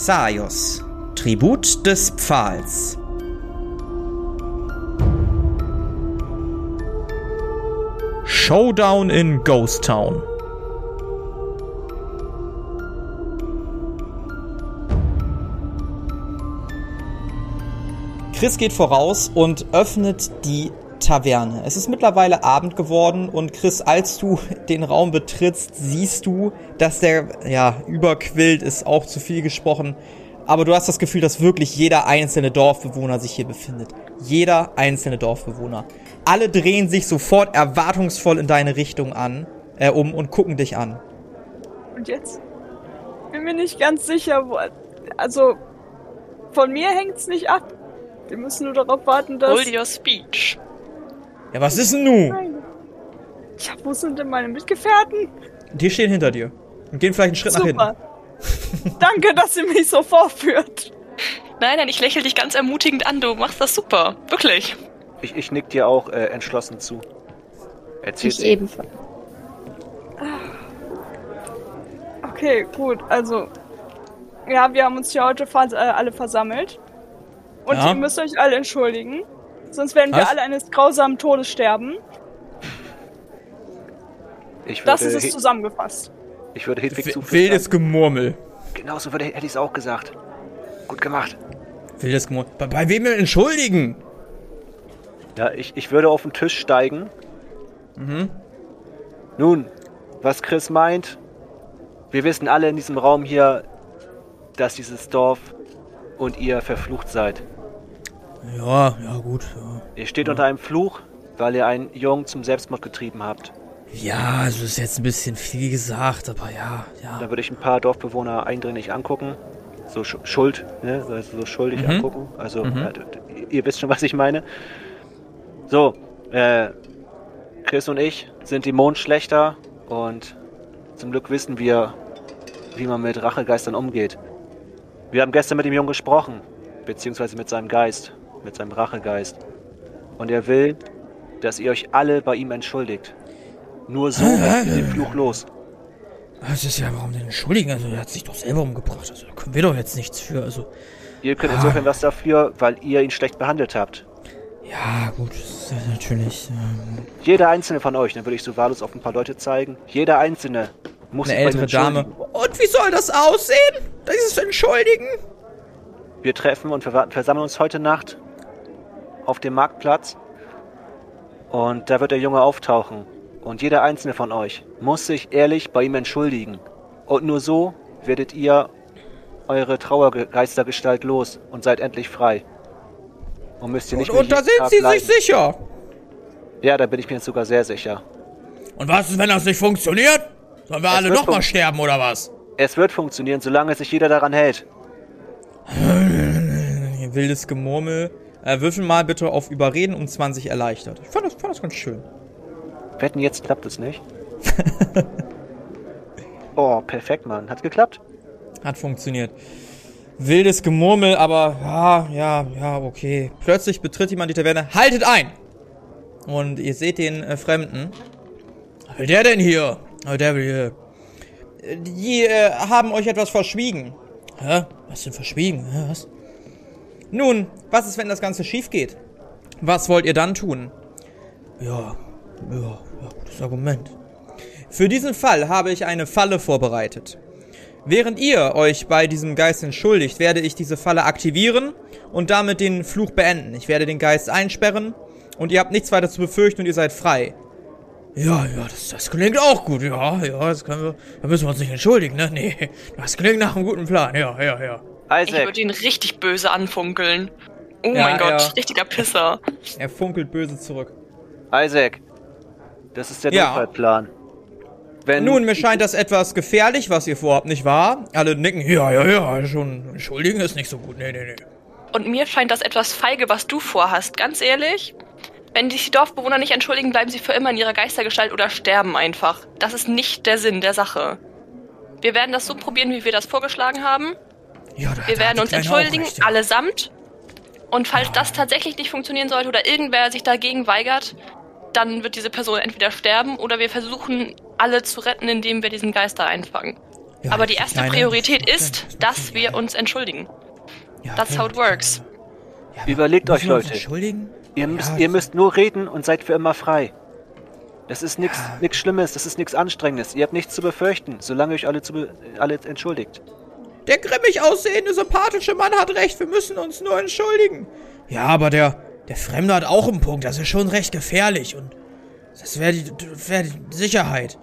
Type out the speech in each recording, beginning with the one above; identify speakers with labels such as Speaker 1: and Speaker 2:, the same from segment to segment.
Speaker 1: Xaios, Tribut des Pfahls. Showdown in Ghost Town. Chris geht voraus und öffnet die Taverne. Es ist mittlerweile Abend geworden und Chris, als du den Raum betrittst, siehst du, dass der, ja, überquillt ist, auch zu viel gesprochen. Aber du hast das Gefühl, dass wirklich jeder einzelne Dorfbewohner sich hier befindet. Jeder einzelne Dorfbewohner. Alle drehen sich sofort erwartungsvoll in deine Richtung an, äh, um und gucken dich an.
Speaker 2: Und jetzt? Bin mir nicht ganz sicher, wo. Also, von mir hängt's nicht ab. Wir müssen nur darauf warten, dass.
Speaker 3: Hold your speech.
Speaker 1: Ja, was ist denn nun?
Speaker 2: Ja, wo sind denn meine Mitgefährten?
Speaker 1: Die stehen hinter dir und gehen vielleicht einen Schritt
Speaker 2: Super.
Speaker 1: nach hinten.
Speaker 2: Danke, dass ihr mich so vorführt.
Speaker 3: Nein, nein, ich lächle dich ganz ermutigend an. Du machst das super. Wirklich.
Speaker 4: Ich, ich nick dir auch äh, entschlossen zu. Erzähl
Speaker 5: Ich ebenfalls.
Speaker 2: Okay, gut, also. Ja, wir haben uns hier heute vers äh, alle versammelt. Und
Speaker 1: Ja.
Speaker 2: ihr müsst euch alle entschuldigen. Sonst werden wir
Speaker 1: Was?
Speaker 2: alle eines grausamen Todes sterben.
Speaker 4: Ich
Speaker 2: Das
Speaker 4: würde,
Speaker 2: ist es zusammengefasst.
Speaker 4: ich würde Hedwig zuflüstern.
Speaker 1: Wildes Gemurmel.
Speaker 4: Genauso würde, hätte ich es auch gesagt. Gut gemacht.
Speaker 1: Wildes Gemurmel. Bei, bei wem denn entschuldigen?
Speaker 4: Ja, ich, ich würde auf den Tisch steigen.
Speaker 1: Mhm.
Speaker 4: Nun, was Chris meint, wir wissen alle in diesem Raum hier, dass dieses Dorf und ihr verflucht seid.
Speaker 1: Ja, ja, gut. Ja.
Speaker 4: Ihr steht unter einem Fluch, weil ihr einen Jungen zum Selbstmord getrieben habt.
Speaker 1: Ja, also ist jetzt ein bisschen viel gesagt, aber ja, ja.
Speaker 4: Da würde ich ein paar Dorfbewohner eindringlich angucken. So Sch Schuld, ne? Also so schuldig
Speaker 1: Mhm.
Speaker 4: angucken. Also, ja, d- d- ihr wisst schon, was ich meine. So, äh, Chris und ich sind die Mondschlechter und zum Glück wissen wir, wie man mit Rachegeistern umgeht. Wir haben gestern mit dem Jungen gesprochen, beziehungsweise mit seinem Geist, mit seinem Rachegeist. Und er will, dass ihr euch alle bei ihm entschuldigt. Nur so werdet ihr den Fluch los.
Speaker 1: Das ist ja, warum denn entschuldigen? Also, er hat sich doch selber umgebracht. Also, da können wir doch jetzt nichts für. Also,
Speaker 4: Ihr könnt insofern was dafür, weil ihr ihn schlecht behandelt habt.
Speaker 1: ja, gut, das ist ja natürlich. Ähm,
Speaker 4: Jeder einzelne von euch, dann würde ich so wahllos auf ein paar Leute zeigen. Jeder einzelne muss
Speaker 1: eine
Speaker 4: sich bei ihm
Speaker 1: ältere Dame. Und wie soll das aussehen? Dieses Entschuldigen?
Speaker 4: Wir treffen und ver versammeln uns heute Nacht auf dem Marktplatz. Und da wird der Junge auftauchen. Und jeder einzelne von euch muss sich ehrlich bei ihm entschuldigen. Und nur so werdet ihr eure Trauergeistergestalt los und seid endlich frei. Und müsst ihr nicht
Speaker 1: Und,
Speaker 4: mehr
Speaker 1: und da sind
Speaker 4: Tag
Speaker 1: sie sich
Speaker 4: leiden.
Speaker 1: sicher.
Speaker 4: Ja, da bin ich mir jetzt sogar sehr sicher.
Speaker 1: Und was ist, wenn das nicht funktioniert? Sollen wir
Speaker 4: Es
Speaker 1: alle nochmal sterben oder was?
Speaker 4: Es wird funktionieren, solange sich jeder daran hält.
Speaker 1: Wildes Gemurmel. Äh, würfel mal bitte auf Überreden um 20 erleichtert. Ich fand das, fand das ganz schön.
Speaker 4: Wetten, jetzt klappt es nicht. oh, perfekt, Mann. Hat geklappt?
Speaker 1: Hat funktioniert. Wildes Gemurmel, aber ja, ja, ja, okay. Plötzlich betritt jemand die Taverne. Haltet ein! Und ihr seht den äh, Fremden. Was will der denn hier? Oh, der will hier. Äh, Die äh, haben euch etwas verschwiegen. Hä? Was denn verschwiegen? Hä, was? Nun, was ist, wenn das Ganze schief geht? Was wollt ihr dann tun? Ja, ja, ja, gutes Argument. Für diesen Fall habe ich eine Falle vorbereitet. Während ihr euch bei diesem Geist entschuldigt, werde ich diese Falle aktivieren und damit den Fluch beenden. Ich werde den Geist einsperren und ihr habt nichts weiter zu befürchten und ihr seid frei. Ja, ja, das, das klingt auch gut. Ja, ja, das können wir. Da müssen wir uns nicht entschuldigen, ne? Nee, das klingt nach einem guten Plan. Ja, ja, ja.
Speaker 3: Ich
Speaker 4: Isaac,
Speaker 3: würde ihn richtig böse anfunkeln. Oh
Speaker 1: Ja,
Speaker 3: mein Gott,
Speaker 1: ja.
Speaker 3: richtiger Pisser.
Speaker 1: Er funkelt böse zurück.
Speaker 4: Isaac. Das ist der
Speaker 1: Ja.
Speaker 4: Notfallplan. Wenn
Speaker 1: Nun, mir scheint das etwas gefährlich, was ihr vorhabt, nicht wahr? Alle nicken. Ja, ja, ja, schon. Entschuldigen ist nicht so gut. Nee, nee, nee.
Speaker 3: Und mir scheint das etwas feige, was du vorhast. Ganz ehrlich, wenn sich die Dorfbewohner nicht entschuldigen, bleiben sie für immer in ihrer Geistergestalt oder sterben einfach. Das ist nicht der Sinn der Sache. Wir werden das so probieren, wie wir das vorgeschlagen haben.
Speaker 1: Ja, da,
Speaker 3: Wir
Speaker 1: da
Speaker 3: werden uns entschuldigen,
Speaker 1: recht, ja.
Speaker 3: allesamt. Und falls das tatsächlich nicht funktionieren sollte oder irgendwer sich dagegen weigert, dann wird diese Person entweder sterben oder wir versuchen, alle zu retten, indem wir diesen Geister einfangen.
Speaker 1: Ja,
Speaker 3: Aber die erste
Speaker 1: kleine-
Speaker 3: Priorität
Speaker 1: das
Speaker 3: ist,
Speaker 1: Sinn,
Speaker 3: dass
Speaker 1: macht
Speaker 3: wir uns entschuldigen.
Speaker 1: Ja,
Speaker 3: That's how it works.
Speaker 1: Ja,
Speaker 4: Überlegt euch, Leute.
Speaker 1: Entschuldigen?
Speaker 4: Ihr
Speaker 1: Ja,
Speaker 4: müsst,
Speaker 1: das-
Speaker 4: ihr müsst nur reden und seid für immer frei. Das ist nichts
Speaker 1: Ja.
Speaker 4: Schlimmes, das ist nichts Anstrengendes. Ihr habt nichts zu befürchten, solange ihr euch alle, zu be alle entschuldigt.
Speaker 1: Der grimmig aussehende, sympathische Mann hat recht, wir müssen uns nur entschuldigen. Ja, aber der, der Fremde hat auch einen Punkt, das ist schon recht gefährlich und das wäre die, wär die Sicherheit.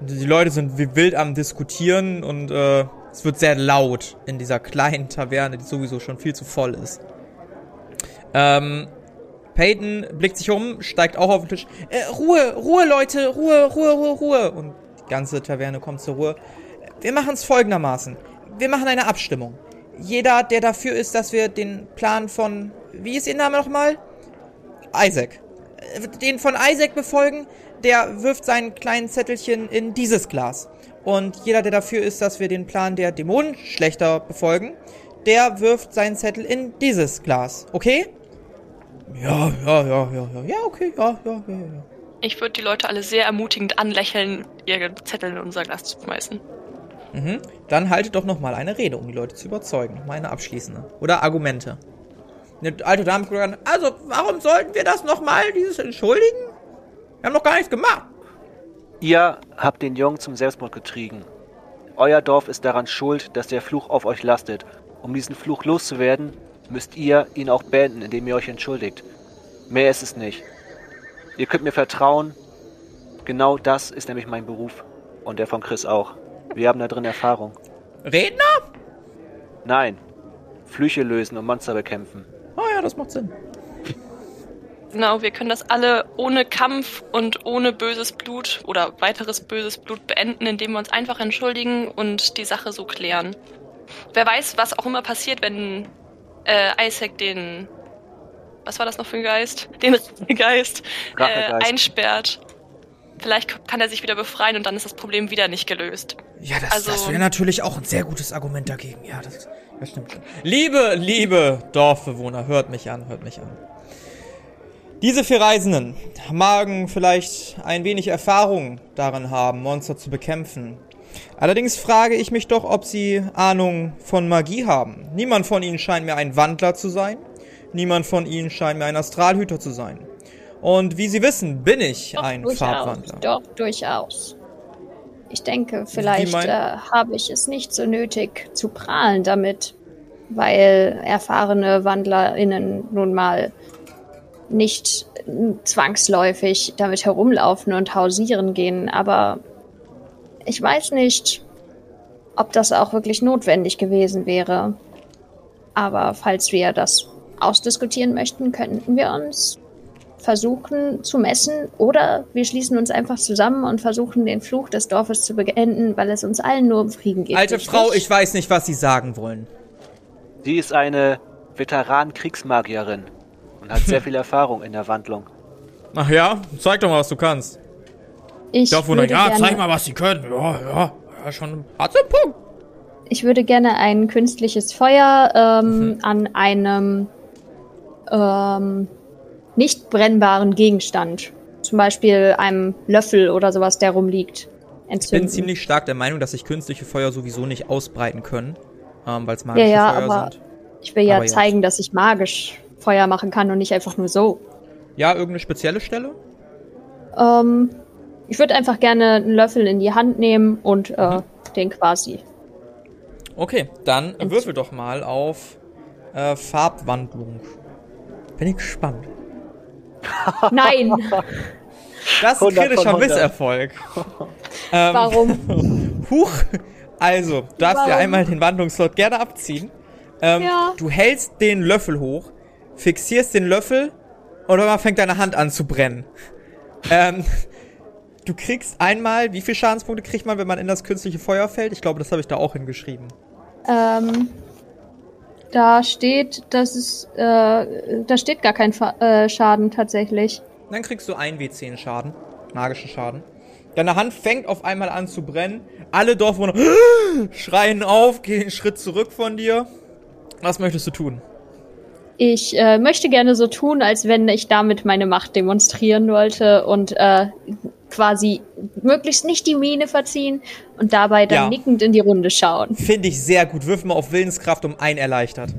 Speaker 1: Die Leute sind wie wild am Diskutieren und äh, es wird sehr laut in dieser kleinen Taverne, die sowieso schon viel zu voll ist. Ähm, Peyton blickt sich um, steigt auch auf den Tisch. Äh, Ruhe, Ruhe, Leute, Ruhe, Ruhe, Ruhe, Ruhe. Und die ganze Taverne kommt zur Ruhe. Wir machen es folgendermaßen. Wir machen eine Abstimmung. Jeder, der dafür ist, dass wir den Plan von, wie ist Ihr Name nochmal? Isaac. Den von Isaac befolgen, der wirft sein kleines Zettelchen in dieses Glas. Und jeder, der dafür ist, dass wir den Plan der Dämonenschlechter befolgen, der wirft seinen Zettel in dieses Glas. Okay? Ja, ja, ja, ja, ja. Ja, okay, ja, ja, ja, ja.
Speaker 3: Ich würde die Leute alle sehr ermutigend anlächeln, ihre Zettel in unser Glas zu schmeißen.
Speaker 1: Mhm. Dann haltet doch nochmal eine Rede, um die Leute zu überzeugen. Nochmal eine abschließende. Oder Argumente. Eine alte Dame an, also, warum sollten wir das nochmal, dieses Entschuldigen? Wir haben doch gar nichts gemacht.
Speaker 4: Ihr habt den Jungen zum Selbstmord getrieben. Euer Dorf ist daran schuld, dass der Fluch auf euch lastet. Um diesen Fluch loszuwerden, müsst ihr ihn auch beenden, indem ihr euch entschuldigt. Mehr ist es nicht. Ihr könnt mir vertrauen. Genau das ist nämlich mein Beruf. Und der von Chris auch. Wir haben da drin Erfahrung.
Speaker 1: Redner?
Speaker 4: Nein. Flüche lösen und Monster bekämpfen.
Speaker 1: Oh ja, das macht Sinn.
Speaker 3: Genau, wir können das alle ohne Kampf und ohne böses Blut oder weiteres böses Blut beenden, indem wir uns einfach entschuldigen und die Sache so klären. Wer weiß, was auch immer passiert, wenn äh, Isaac den, was war das noch für ein Geist? Den Geist äh, einsperrt. Vielleicht kann er sich wieder befreien und dann ist das Problem wieder nicht gelöst.
Speaker 1: Ja, das,
Speaker 3: Also-
Speaker 1: das wäre natürlich auch ein sehr gutes Argument dagegen. Ja, das, das stimmt schon. Liebe, liebe Dorfbewohner, hört mich an, hört mich an. Diese vier Reisenden magen vielleicht ein wenig Erfahrung darin haben, Monster zu bekämpfen. Allerdings frage ich mich doch, ob sie Ahnung von Magie haben. Niemand von ihnen scheint mir ein Wandler zu sein. Niemand von ihnen scheint mir ein Astralhüter zu sein. Und wie Sie wissen, bin ich
Speaker 5: Doch,
Speaker 1: ein
Speaker 5: durchaus.
Speaker 1: Farbwandler.
Speaker 5: Doch, durchaus. Ich denke, vielleicht äh, habe ich es nicht so nötig zu prahlen damit, weil erfahrene WandlerInnen nun mal nicht zwangsläufig damit herumlaufen und hausieren gehen, aber ich weiß nicht, ob das auch wirklich notwendig gewesen wäre. Aber falls wir das ausdiskutieren möchten, könnten wir uns versuchen zu messen oder wir schließen uns einfach zusammen und versuchen den Fluch des Dorfes zu beenden, weil es uns allen nur um Frieden geht.
Speaker 1: Alte
Speaker 5: richtig?
Speaker 1: Frau, ich weiß nicht, was Sie sagen wollen.
Speaker 4: Sie ist eine Veteran-Kriegsmagierin und hat sehr viel Erfahrung in der Wandlung.
Speaker 1: Ach ja, zeig doch mal, was du kannst.
Speaker 5: Ich
Speaker 1: Dorfwohner,
Speaker 5: würde
Speaker 1: ja,
Speaker 5: gerne,
Speaker 1: zeig mal, was sie können. Ja, ja, ja, schon. Hat einen Punkt.
Speaker 5: Ich würde gerne ein künstliches Feuer ähm,
Speaker 1: Mhm.
Speaker 5: an einem ähm, nicht brennbaren Gegenstand, zum Beispiel einem Löffel oder sowas, der rumliegt,
Speaker 1: Ich bin
Speaker 5: entzünden.
Speaker 1: ziemlich stark der Meinung, dass sich künstliche Feuer sowieso nicht ausbreiten können, ähm, weil es
Speaker 5: ja,
Speaker 1: magische
Speaker 5: ja,
Speaker 1: Feuer
Speaker 5: aber
Speaker 1: sind.
Speaker 5: ich will ja
Speaker 1: aber ja.
Speaker 5: zeigen, dass ich magisch Feuer machen kann und nicht einfach nur so.
Speaker 1: Ja, irgendeine spezielle Stelle?
Speaker 5: Ähm, ich würde einfach gerne einen Löffel in die Hand nehmen und äh,
Speaker 1: Mhm.
Speaker 5: den quasi.
Speaker 1: Okay, dann würfel doch mal auf äh, Farbwandlung. Bin ich gespannt.
Speaker 5: Nein!
Speaker 1: Das ist ein
Speaker 4: 100 von
Speaker 1: kritischer
Speaker 4: 100.
Speaker 1: Misserfolg. ähm,
Speaker 5: Warum?
Speaker 1: Huch. Also, du darfst dir
Speaker 5: Warum?
Speaker 1: einmal den Wandlungslot gerne abziehen. Ähm,
Speaker 5: Ja.
Speaker 1: Du hältst den Löffel hoch, fixierst den Löffel und dann fängt deine Hand an zu brennen. ähm, du kriegst einmal, wie viel Schadenspunkte kriegt man, wenn man in das künstliche Feuer fällt? Ich glaube, das habe ich da auch hingeschrieben.
Speaker 5: Ähm, da steht, dass es, äh, da steht gar kein Fa äh, Schaden tatsächlich.
Speaker 1: Dann kriegst du ein W10 Schaden, magischen Schaden. Deine Hand fängt auf einmal an zu brennen. Alle Dorfbewohner schreien auf, gehen einen Schritt zurück von dir. Was möchtest du tun?
Speaker 5: Ich äh, möchte gerne so tun, als wenn ich damit meine Macht demonstrieren wollte und äh, quasi möglichst nicht die Miene verziehen und dabei dann
Speaker 1: Ja.
Speaker 5: nickend in die Runde schauen.
Speaker 1: Finde ich sehr gut. Wirf mal auf Willenskraft um ein erleichtert.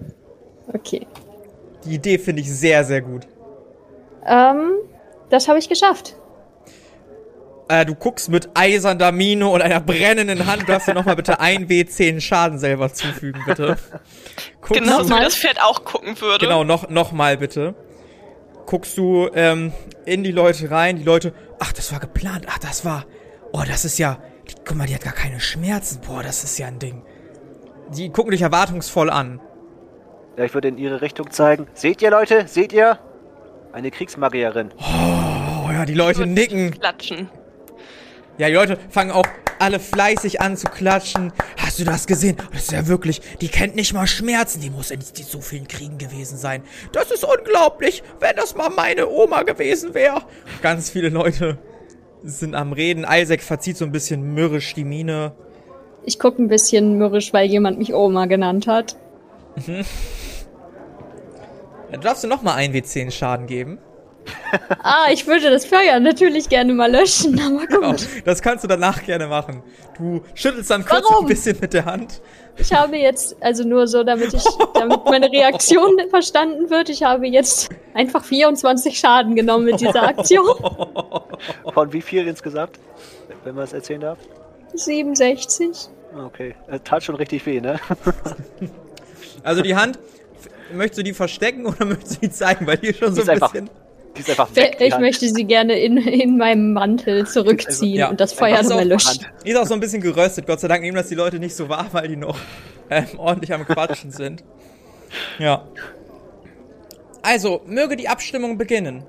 Speaker 5: Okay.
Speaker 1: Die Idee finde ich sehr, sehr gut.
Speaker 5: Ähm, das habe ich geschafft.
Speaker 1: Äh, du guckst mit eiserner Miene und einer brennenden Hand. Du darfst dir nochmal bitte ein W10 Schaden selber zufügen, bitte. Guckst
Speaker 3: Genauso
Speaker 1: du,
Speaker 3: wie das Pferd auch gucken würde.
Speaker 1: Genau, noch, noch mal bitte. Guckst du ähm, in die Leute rein, die Leute, ach, das war geplant, ach, das war, oh, das ist ja, die, guck mal, die hat gar keine Schmerzen, boah, das ist ja ein Ding. Die gucken dich erwartungsvoll an.
Speaker 4: Ja, ich würde in ihre Richtung zeigen. Seht ihr, Leute? Seht ihr? Eine Kriegsmagierin.
Speaker 1: Oh ja, die Leute nicken.
Speaker 3: Klatschen.
Speaker 1: Ja, die Leute fangen auch alle fleißig an zu klatschen. Hast du das gesehen? Das ist ja wirklich, die kennt nicht mal Schmerzen. Die muss in so vielen Kriegen gewesen sein. Das ist unglaublich, wenn das mal meine Oma gewesen wäre. Ganz viele Leute sind am Reden. Isaac verzieht so ein bisschen mürrisch die Miene.
Speaker 5: Ich gucke ein bisschen mürrisch, weil jemand mich Oma genannt hat.
Speaker 1: Du darfst du nochmal ein W10 Schaden geben.
Speaker 5: Ah, ich würde das Feuer natürlich gerne mal löschen, aber
Speaker 1: Genau,
Speaker 5: gut.
Speaker 1: das kannst du danach gerne machen. Du schüttelst dann kurz
Speaker 5: Warum?
Speaker 1: ein bisschen mit der Hand.
Speaker 5: Ich habe jetzt, also nur so, damit ich, damit meine Reaktion verstanden wird, ich habe jetzt einfach 24 Schaden genommen mit dieser Aktion.
Speaker 4: Von wie viel insgesamt? Wenn man es erzählen darf?
Speaker 5: 67.
Speaker 4: Okay. Äh, tat schon richtig weh, ne?
Speaker 1: Also die Hand, möchtest du die verstecken oder möchtest du die zeigen? Weil die ist schon so
Speaker 4: Die
Speaker 1: ein
Speaker 4: ist einfach
Speaker 1: bisschen...
Speaker 4: Die weg.
Speaker 5: Ich
Speaker 4: Hand.
Speaker 5: möchte sie gerne in, in meinem Mantel zurückziehen
Speaker 1: Ja.
Speaker 5: und das Feuer
Speaker 4: so
Speaker 5: nochmal löschen.
Speaker 1: Die ist auch so ein bisschen geröstet. Gott sei Dank nehmen das die Leute nicht so wahr, weil die noch ähm, ordentlich am Quatschen sind. Ja. Also, möge die Abstimmung beginnen.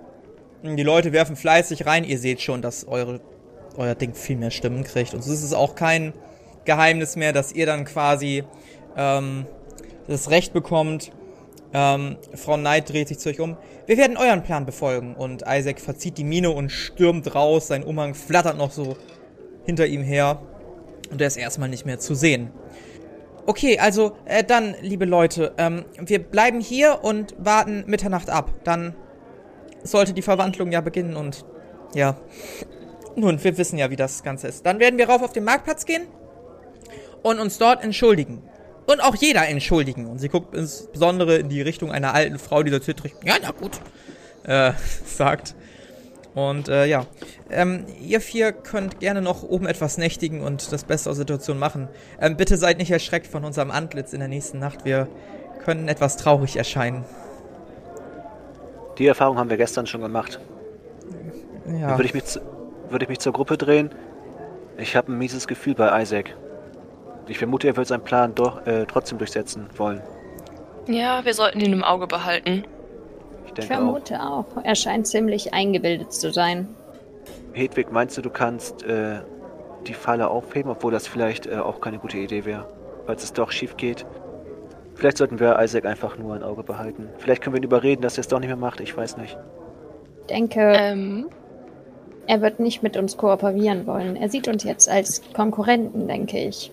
Speaker 1: Die Leute werfen fleißig rein. Ihr seht schon, dass eure, euer Ding viel mehr Stimmen kriegt. Und es ist auch kein Geheimnis mehr, dass ihr dann quasi ähm, das Recht bekommt. Ähm, Frau Knight dreht sich zu euch um. Wir werden euren Plan befolgen. Und Isaac verzieht die Miene und stürmt raus. Sein Umhang flattert noch so hinter ihm her. Und er ist erstmal nicht mehr zu sehen. Okay, also äh, dann, liebe Leute, ähm, wir bleiben hier und warten Mitternacht ab. Dann sollte die Verwandlung ja beginnen und ja. Nun, wir wissen ja, wie das Ganze ist. Dann werden wir rauf auf den Marktplatz gehen und uns dort entschuldigen. Und auch jeder entschuldigen. Und sie guckt insbesondere in die Richtung einer alten Frau, die so zittrig, ja, na gut, äh, sagt. Und äh, ja, ähm, ihr vier könnt gerne noch oben etwas nächtigen und das Beste aus der Situation machen. Ähm, bitte seid nicht erschreckt von unserem Antlitz in der nächsten Nacht. Wir können etwas traurig erscheinen.
Speaker 4: Die Erfahrung haben wir gestern schon gemacht.
Speaker 1: Ja.
Speaker 4: Würde ich mich, zu- würde ich mich zur Gruppe drehen? Ich habe ein mieses Gefühl bei Isaac. Ich vermute, er wird seinen Plan doch äh, trotzdem durchsetzen wollen.
Speaker 3: Ja, wir sollten ihn im Auge behalten.
Speaker 4: Ich
Speaker 5: Ich
Speaker 4: denke auch.
Speaker 5: vermute auch. Er scheint ziemlich eingebildet zu sein.
Speaker 4: Hedwig, meinst du, du kannst äh, die Falle aufheben, obwohl das vielleicht äh, auch keine gute Idee wäre, falls es doch schief geht? Vielleicht sollten wir Isaac einfach nur ein Auge behalten. Vielleicht können wir ihn überreden, dass er es doch nicht mehr macht. Ich weiß nicht.
Speaker 5: Ich denke,
Speaker 3: Ähm,
Speaker 5: er wird nicht mit uns kooperieren wollen. Er sieht uns jetzt als Konkurrenten, denke ich.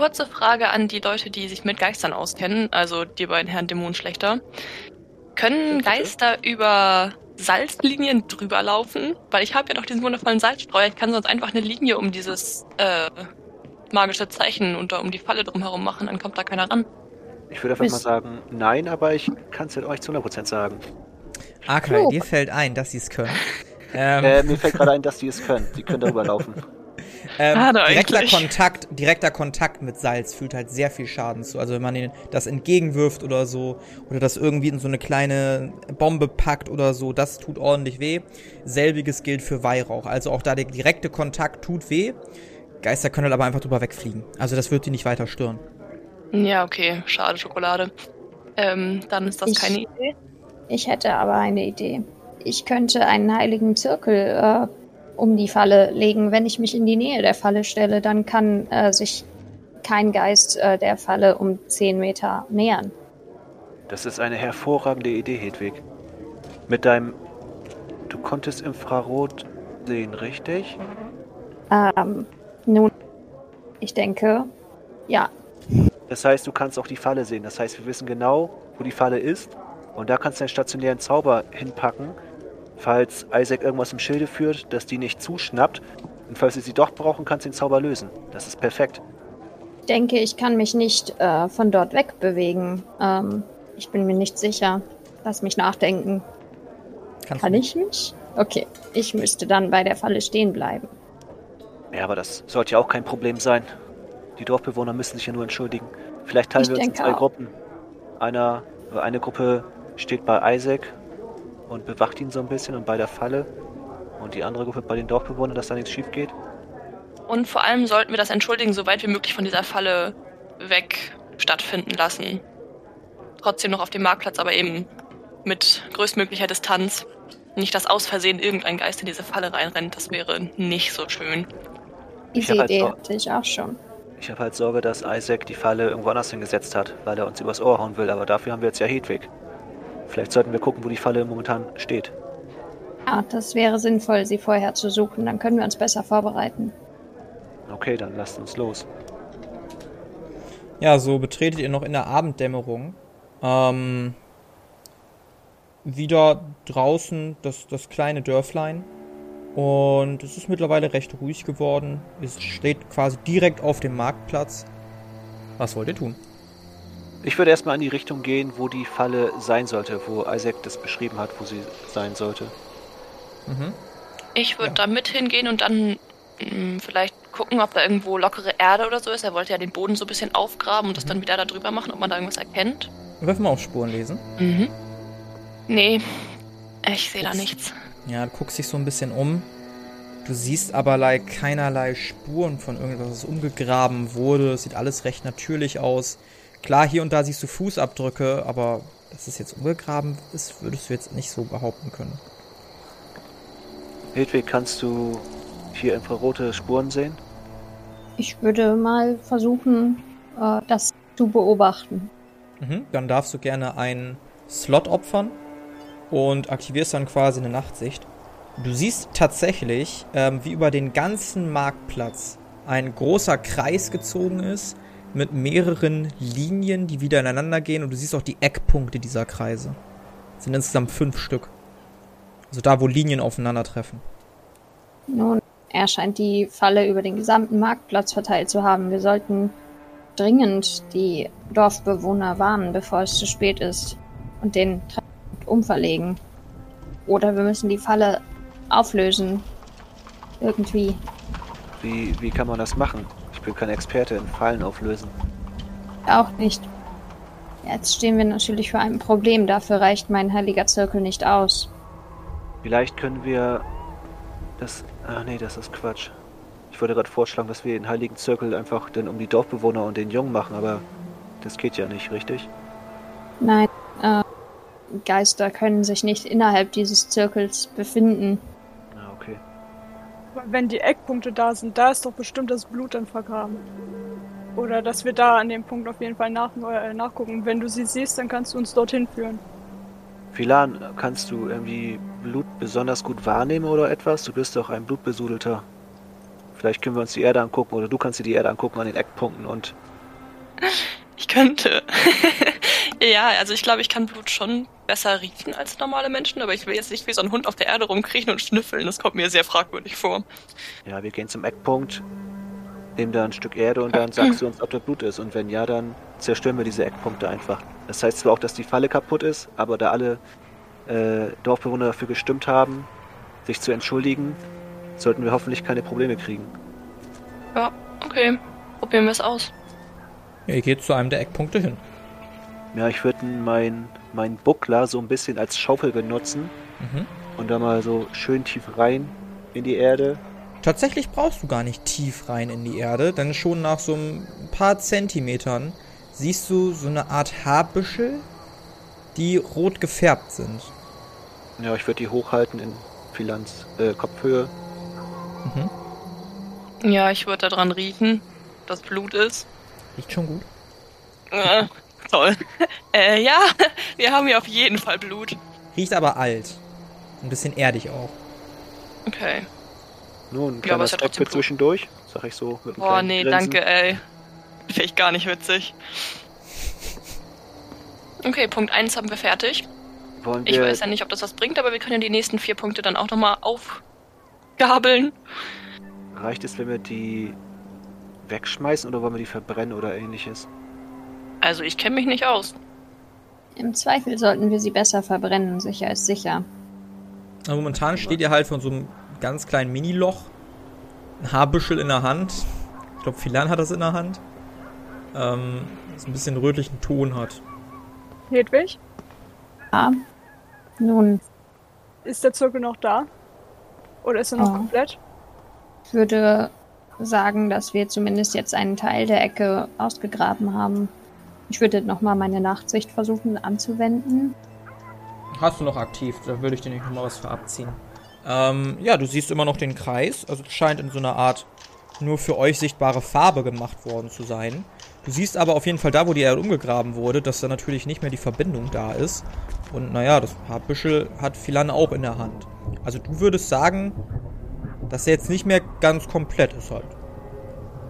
Speaker 3: Kurze Frage an die Leute, die sich mit Geistern auskennen, also die beiden Herren Dämonenschlechter. Können
Speaker 4: Bitte?
Speaker 3: Geister über Salzlinien drüber laufen? Weil ich habe ja noch diesen wundervollen Salzstreuer. Ich kann sonst einfach eine Linie um dieses äh, magische Zeichen und um die Falle drumherum machen, dann kommt da keiner ran.
Speaker 4: Ich würde einfach mal sagen, nein, aber ich kann es euch zu 100% sagen.
Speaker 1: Akai, dir fällt ein, dass sie es können. Ähm,
Speaker 4: Äh, mir fällt gerade ein, dass die es können. Die können darüber laufen.
Speaker 1: Ähm,
Speaker 3: Schade
Speaker 1: direkter
Speaker 3: eigentlich.
Speaker 1: Kontakt, direkter Kontakt mit Salz fühlt halt sehr viel Schaden zu. Also wenn man ihnen das entgegenwirft oder so, oder das irgendwie in so eine kleine Bombe packt oder so, das tut ordentlich weh. Selbiges gilt für Weihrauch. Also auch da der direkte Kontakt tut weh. Geister können halt aber einfach drüber wegfliegen. Also das wird die nicht weiter stören.
Speaker 3: Ja, okay, schade Schokolade. Ähm, dann ist das
Speaker 5: Ich-
Speaker 3: keine Idee.
Speaker 5: Ich hätte aber eine Idee. Ich könnte einen heiligen Zirkel äh, um die Falle legen. Wenn ich mich in die Nähe der Falle stelle, dann kann äh, sich kein Geist äh, der Falle um 10 Meter nähern.
Speaker 4: Das ist eine hervorragende Idee, Hedwig. Mit deinem... Du konntest Infrarot sehen, richtig?
Speaker 5: Ähm, nun, ich denke, ja,
Speaker 4: Das heißt, du kannst auch die Falle sehen. Das heißt, wir wissen genau, wo die Falle ist. Und da kannst du einen stationären Zauber hinpacken, falls Isaac irgendwas im Schilde führt, dass die nicht zuschnappt. Und falls sie sie doch brauchen, kannst du den Zauber lösen. Das ist perfekt.
Speaker 5: Ich denke, ich kann mich nicht äh, von dort wegbewegen. Ähm, ich bin mir nicht sicher. Lass mich nachdenken.
Speaker 1: Kannst
Speaker 5: Kann ich mich? Okay, ich müsste dann bei der Falle stehen bleiben.
Speaker 4: Ja, aber das sollte ja auch kein Problem sein. Die Dorfbewohner müssen sich ja nur entschuldigen. Vielleicht teilen
Speaker 5: Ich
Speaker 4: wir uns in zwei
Speaker 5: auch.
Speaker 4: Gruppen. Einer, eine Gruppe steht bei Isaac und bewacht ihn so ein bisschen und bei der Falle. Und die andere Gruppe bei den Dorfbewohnern, dass da nichts schief geht.
Speaker 3: Und vor allem sollten wir das Entschuldigen so weit wie möglich von dieser Falle weg stattfinden lassen. Trotzdem noch auf dem Marktplatz, aber eben mit größtmöglicher Distanz. Nicht, dass aus Versehen irgendein Geist in diese Falle reinrennt. Das wäre nicht so schön.
Speaker 4: Ich
Speaker 5: Diese
Speaker 4: halt
Speaker 5: Idee hatte ich auch schon.
Speaker 4: Ich habe halt Sorge, dass Isaac die Falle irgendwo anders hingesetzt hat, weil er uns übers Ohr hauen will. Aber dafür haben wir jetzt ja Hedwig. Vielleicht sollten wir gucken, wo die Falle momentan steht.
Speaker 5: Ja, das wäre sinnvoll, sie vorher zu suchen. Dann können wir uns besser vorbereiten.
Speaker 4: Okay, dann lasst uns los.
Speaker 1: Ja, so betretet ihr noch in der Abenddämmerung. Ähm, wieder draußen das, das kleine Dörflein. Und es ist mittlerweile recht ruhig geworden. Es steht quasi direkt auf dem Marktplatz. Was wollt ihr tun?
Speaker 4: Ich würde erstmal in die Richtung gehen, wo die Falle sein sollte, wo Isaac das beschrieben hat, wo sie sein sollte.
Speaker 1: Mhm.
Speaker 3: Ich würde
Speaker 1: Ja.
Speaker 3: da mit hingehen und dann mh, vielleicht gucken, ob da irgendwo lockere Erde oder so ist. Er wollte ja den Boden so ein bisschen aufgraben und das dann wieder da drüber machen, ob man da irgendwas erkennt.
Speaker 1: Wirf mal auf Spuren lesen.
Speaker 3: Mhm. Nee, ich sehe da nichts.
Speaker 1: Ja, du guckst dich so ein bisschen um. Du siehst aber like, keinerlei Spuren von irgendwas, was umgegraben wurde. Es sieht alles recht natürlich aus. Klar, hier und da siehst du Fußabdrücke, aber dass es jetzt umgegraben ist, würdest du jetzt nicht so behaupten können.
Speaker 4: Hedwig, kannst du hier infrarote Spuren sehen?
Speaker 5: Ich würde mal versuchen, äh, das zu beobachten.
Speaker 1: Mhm. Dann darfst du gerne einen Slot opfern und aktivierst dann quasi eine Nachtsicht. Du siehst tatsächlich, ähm, wie über den ganzen Marktplatz ein großer Kreis gezogen ist mit mehreren Linien, die wieder ineinander gehen und du siehst auch die Eckpunkte dieser Kreise. Es sind insgesamt fünf Stück. Also da, wo Linien aufeinandertreffen.
Speaker 5: Nun, er scheint die Falle über den gesamten Marktplatz verteilt zu haben. Wir sollten dringend die Dorfbewohner warnen, bevor es zu spät ist und den Treffpunkt umverlegen. Oder wir müssen die Falle auflösen. Irgendwie.
Speaker 4: Wie, wie kann man das machen? Ich bin kein Experte in Fallen auflösen.
Speaker 5: Auch nicht. Jetzt stehen wir natürlich vor einem Problem. Dafür reicht mein heiliger Zirkel nicht aus.
Speaker 4: Vielleicht können wir das. Ach nee, das ist Quatsch. Ich wollte gerade vorschlagen, dass wir den Heiligen Zirkel einfach dann um die Dorfbewohner und den Jungen machen, aber das geht ja nicht, richtig?
Speaker 5: Nein, äh, Geister können sich nicht innerhalb dieses Zirkels befinden.
Speaker 2: Wenn die Eckpunkte da sind, da ist doch bestimmt das Blut dann vergraben. Oder dass wir da an dem Punkt auf jeden Fall nach, äh, nachgucken. Wenn du sie siehst, dann kannst du uns dorthin führen.
Speaker 4: Philan, kannst du irgendwie Blut besonders gut wahrnehmen oder etwas? Du bist doch ein Blutbesudelter. Vielleicht können wir uns die Erde angucken oder du kannst dir die Erde angucken an den Eckpunkten und
Speaker 3: Ich könnte. Ja, also ich glaube, ich kann Blut schon besser riechen als normale Menschen, aber ich will jetzt nicht wie so ein Hund auf der Erde rumkriechen und schnüffeln. Das kommt mir sehr fragwürdig vor.
Speaker 4: ja, wir gehen zum Eckpunkt, nehmen da ein Stück Erde und dann sagst du uns, ob da Blut ist. Und wenn ja, dann zerstören wir diese Eckpunkte einfach. Das heißt zwar auch, dass die Falle kaputt ist, aber da alle äh, Dorfbewohner dafür gestimmt haben, sich zu entschuldigen, sollten wir hoffentlich keine Probleme kriegen.
Speaker 3: Ja, okay. Probieren wir es aus.
Speaker 1: Ihr geht zu einem der Eckpunkte hin.
Speaker 4: Ja, ich würde mein, mein Buckler so ein bisschen als Schaufel benutzen
Speaker 1: Mhm.
Speaker 4: und da mal so schön tief rein in die Erde.
Speaker 1: Tatsächlich brauchst du gar nicht tief rein in die Erde, denn schon nach so ein paar Zentimetern siehst du so eine Art Haarbüschel, die rot gefärbt sind.
Speaker 4: Ja, ich würde die hochhalten in Philanz äh, Kopfhöhe.
Speaker 1: Mhm.
Speaker 3: Ja, ich würde daran riechen, dass Blut ist.
Speaker 1: Riecht schon gut.
Speaker 3: Toll. äh, ja, wir haben hier auf jeden Fall Blut.
Speaker 1: Riecht aber alt. Ein bisschen erdig auch.
Speaker 3: Okay.
Speaker 4: Nun, ein kleiner
Speaker 3: ja trotzdem
Speaker 4: für zwischendurch, sag ich so mit einem
Speaker 3: Boah, nee,
Speaker 4: Grinsen.
Speaker 3: danke, ey. Finde ich gar nicht witzig. Okay, Punkt 1 haben wir fertig.
Speaker 4: Wollen
Speaker 3: Ich
Speaker 4: wir,
Speaker 3: weiß ja nicht, ob das was bringt, aber wir können ja die nächsten vier Punkte dann auch nochmal aufgabeln.
Speaker 4: reicht es, wenn wir die wegschmeißen oder wollen wir die verbrennen oder ähnliches?
Speaker 3: Also ich kenne mich nicht aus.
Speaker 5: Im Zweifel sollten wir sie besser verbrennen. Sicher ist sicher.
Speaker 1: Aber momentan steht ihr halt von so einem ganz kleinen Mini-Loch. Ein Haarbüschel in der Hand. Ich glaube, Philan hat das in der Hand. Ähm, das ein bisschen rötlichen Ton hat.
Speaker 2: Hedwig,
Speaker 5: Ja. Nun,
Speaker 2: ist der Zirkel noch da? Oder ist er noch
Speaker 5: Oh.
Speaker 2: komplett?
Speaker 5: ich würde sagen, dass wir zumindest jetzt einen Teil der Ecke ausgegraben haben. Ich würde nochmal meine Nachtsicht versuchen anzuwenden.
Speaker 1: Hast du noch aktiv, da würde ich dir nicht nochmal was für abziehen. Ähm, ja, du siehst immer noch den Kreis. Also es scheint in so einer Art nur für euch sichtbare Farbe gemacht worden zu sein. Du siehst aber auf jeden Fall da, wo die Erde umgegraben wurde, dass da natürlich nicht mehr die Verbindung da ist. Und naja, das Haarbüschel hat Philan auch in der Hand. Also du würdest sagen, dass er jetzt nicht mehr ganz komplett ist halt.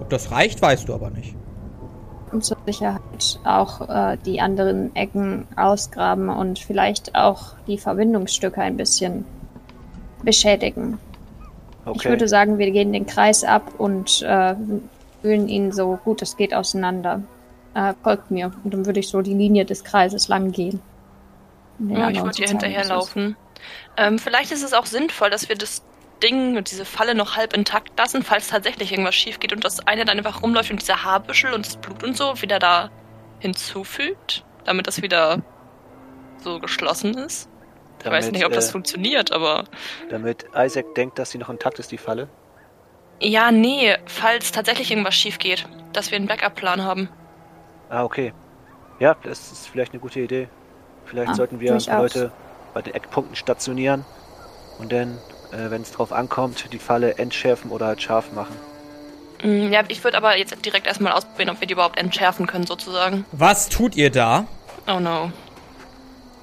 Speaker 1: Ob das reicht, weißt du aber nicht.
Speaker 5: Und zur Sicherheit auch äh, die anderen Ecken ausgraben und vielleicht auch die Verbindungsstücke ein bisschen beschädigen.
Speaker 4: Okay.
Speaker 5: Ich würde sagen, wir gehen den Kreis ab und äh, wühlen ihn so gut es geht auseinander. Äh, folgt mir. Und dann würde ich so die Linie des Kreises lang gehen.
Speaker 3: Ja, ich würde
Speaker 5: zeigen,
Speaker 3: hinterherlaufen. Ähm, vielleicht ist es auch sinnvoll, dass wir das Ding und diese Falle noch halb intakt lassen, falls tatsächlich irgendwas schief geht und das eine dann einfach rumläuft und dieser Haarbüschel und das Blut und so wieder da hinzufügt, damit das wieder so geschlossen ist. Ich weiß nicht, ob das
Speaker 4: äh,
Speaker 3: funktioniert, aber.
Speaker 4: Damit Isaac denkt, dass sie noch intakt ist, die Falle.
Speaker 3: Ja, nee, falls tatsächlich irgendwas schief geht, dass wir einen Backup-Plan haben.
Speaker 4: Ah, okay. Ja, das ist vielleicht eine gute Idee. Vielleicht
Speaker 5: Ah,
Speaker 4: sollten wir. Leute bei den Eckpunkten stationieren und dann, äh, wenn es drauf ankommt, die Falle entschärfen oder halt scharf machen.
Speaker 3: Mm, Ja, ich würde aber jetzt direkt erstmal ausprobieren, ob wir die überhaupt entschärfen können, sozusagen.
Speaker 1: Was tut ihr da?
Speaker 3: Oh no.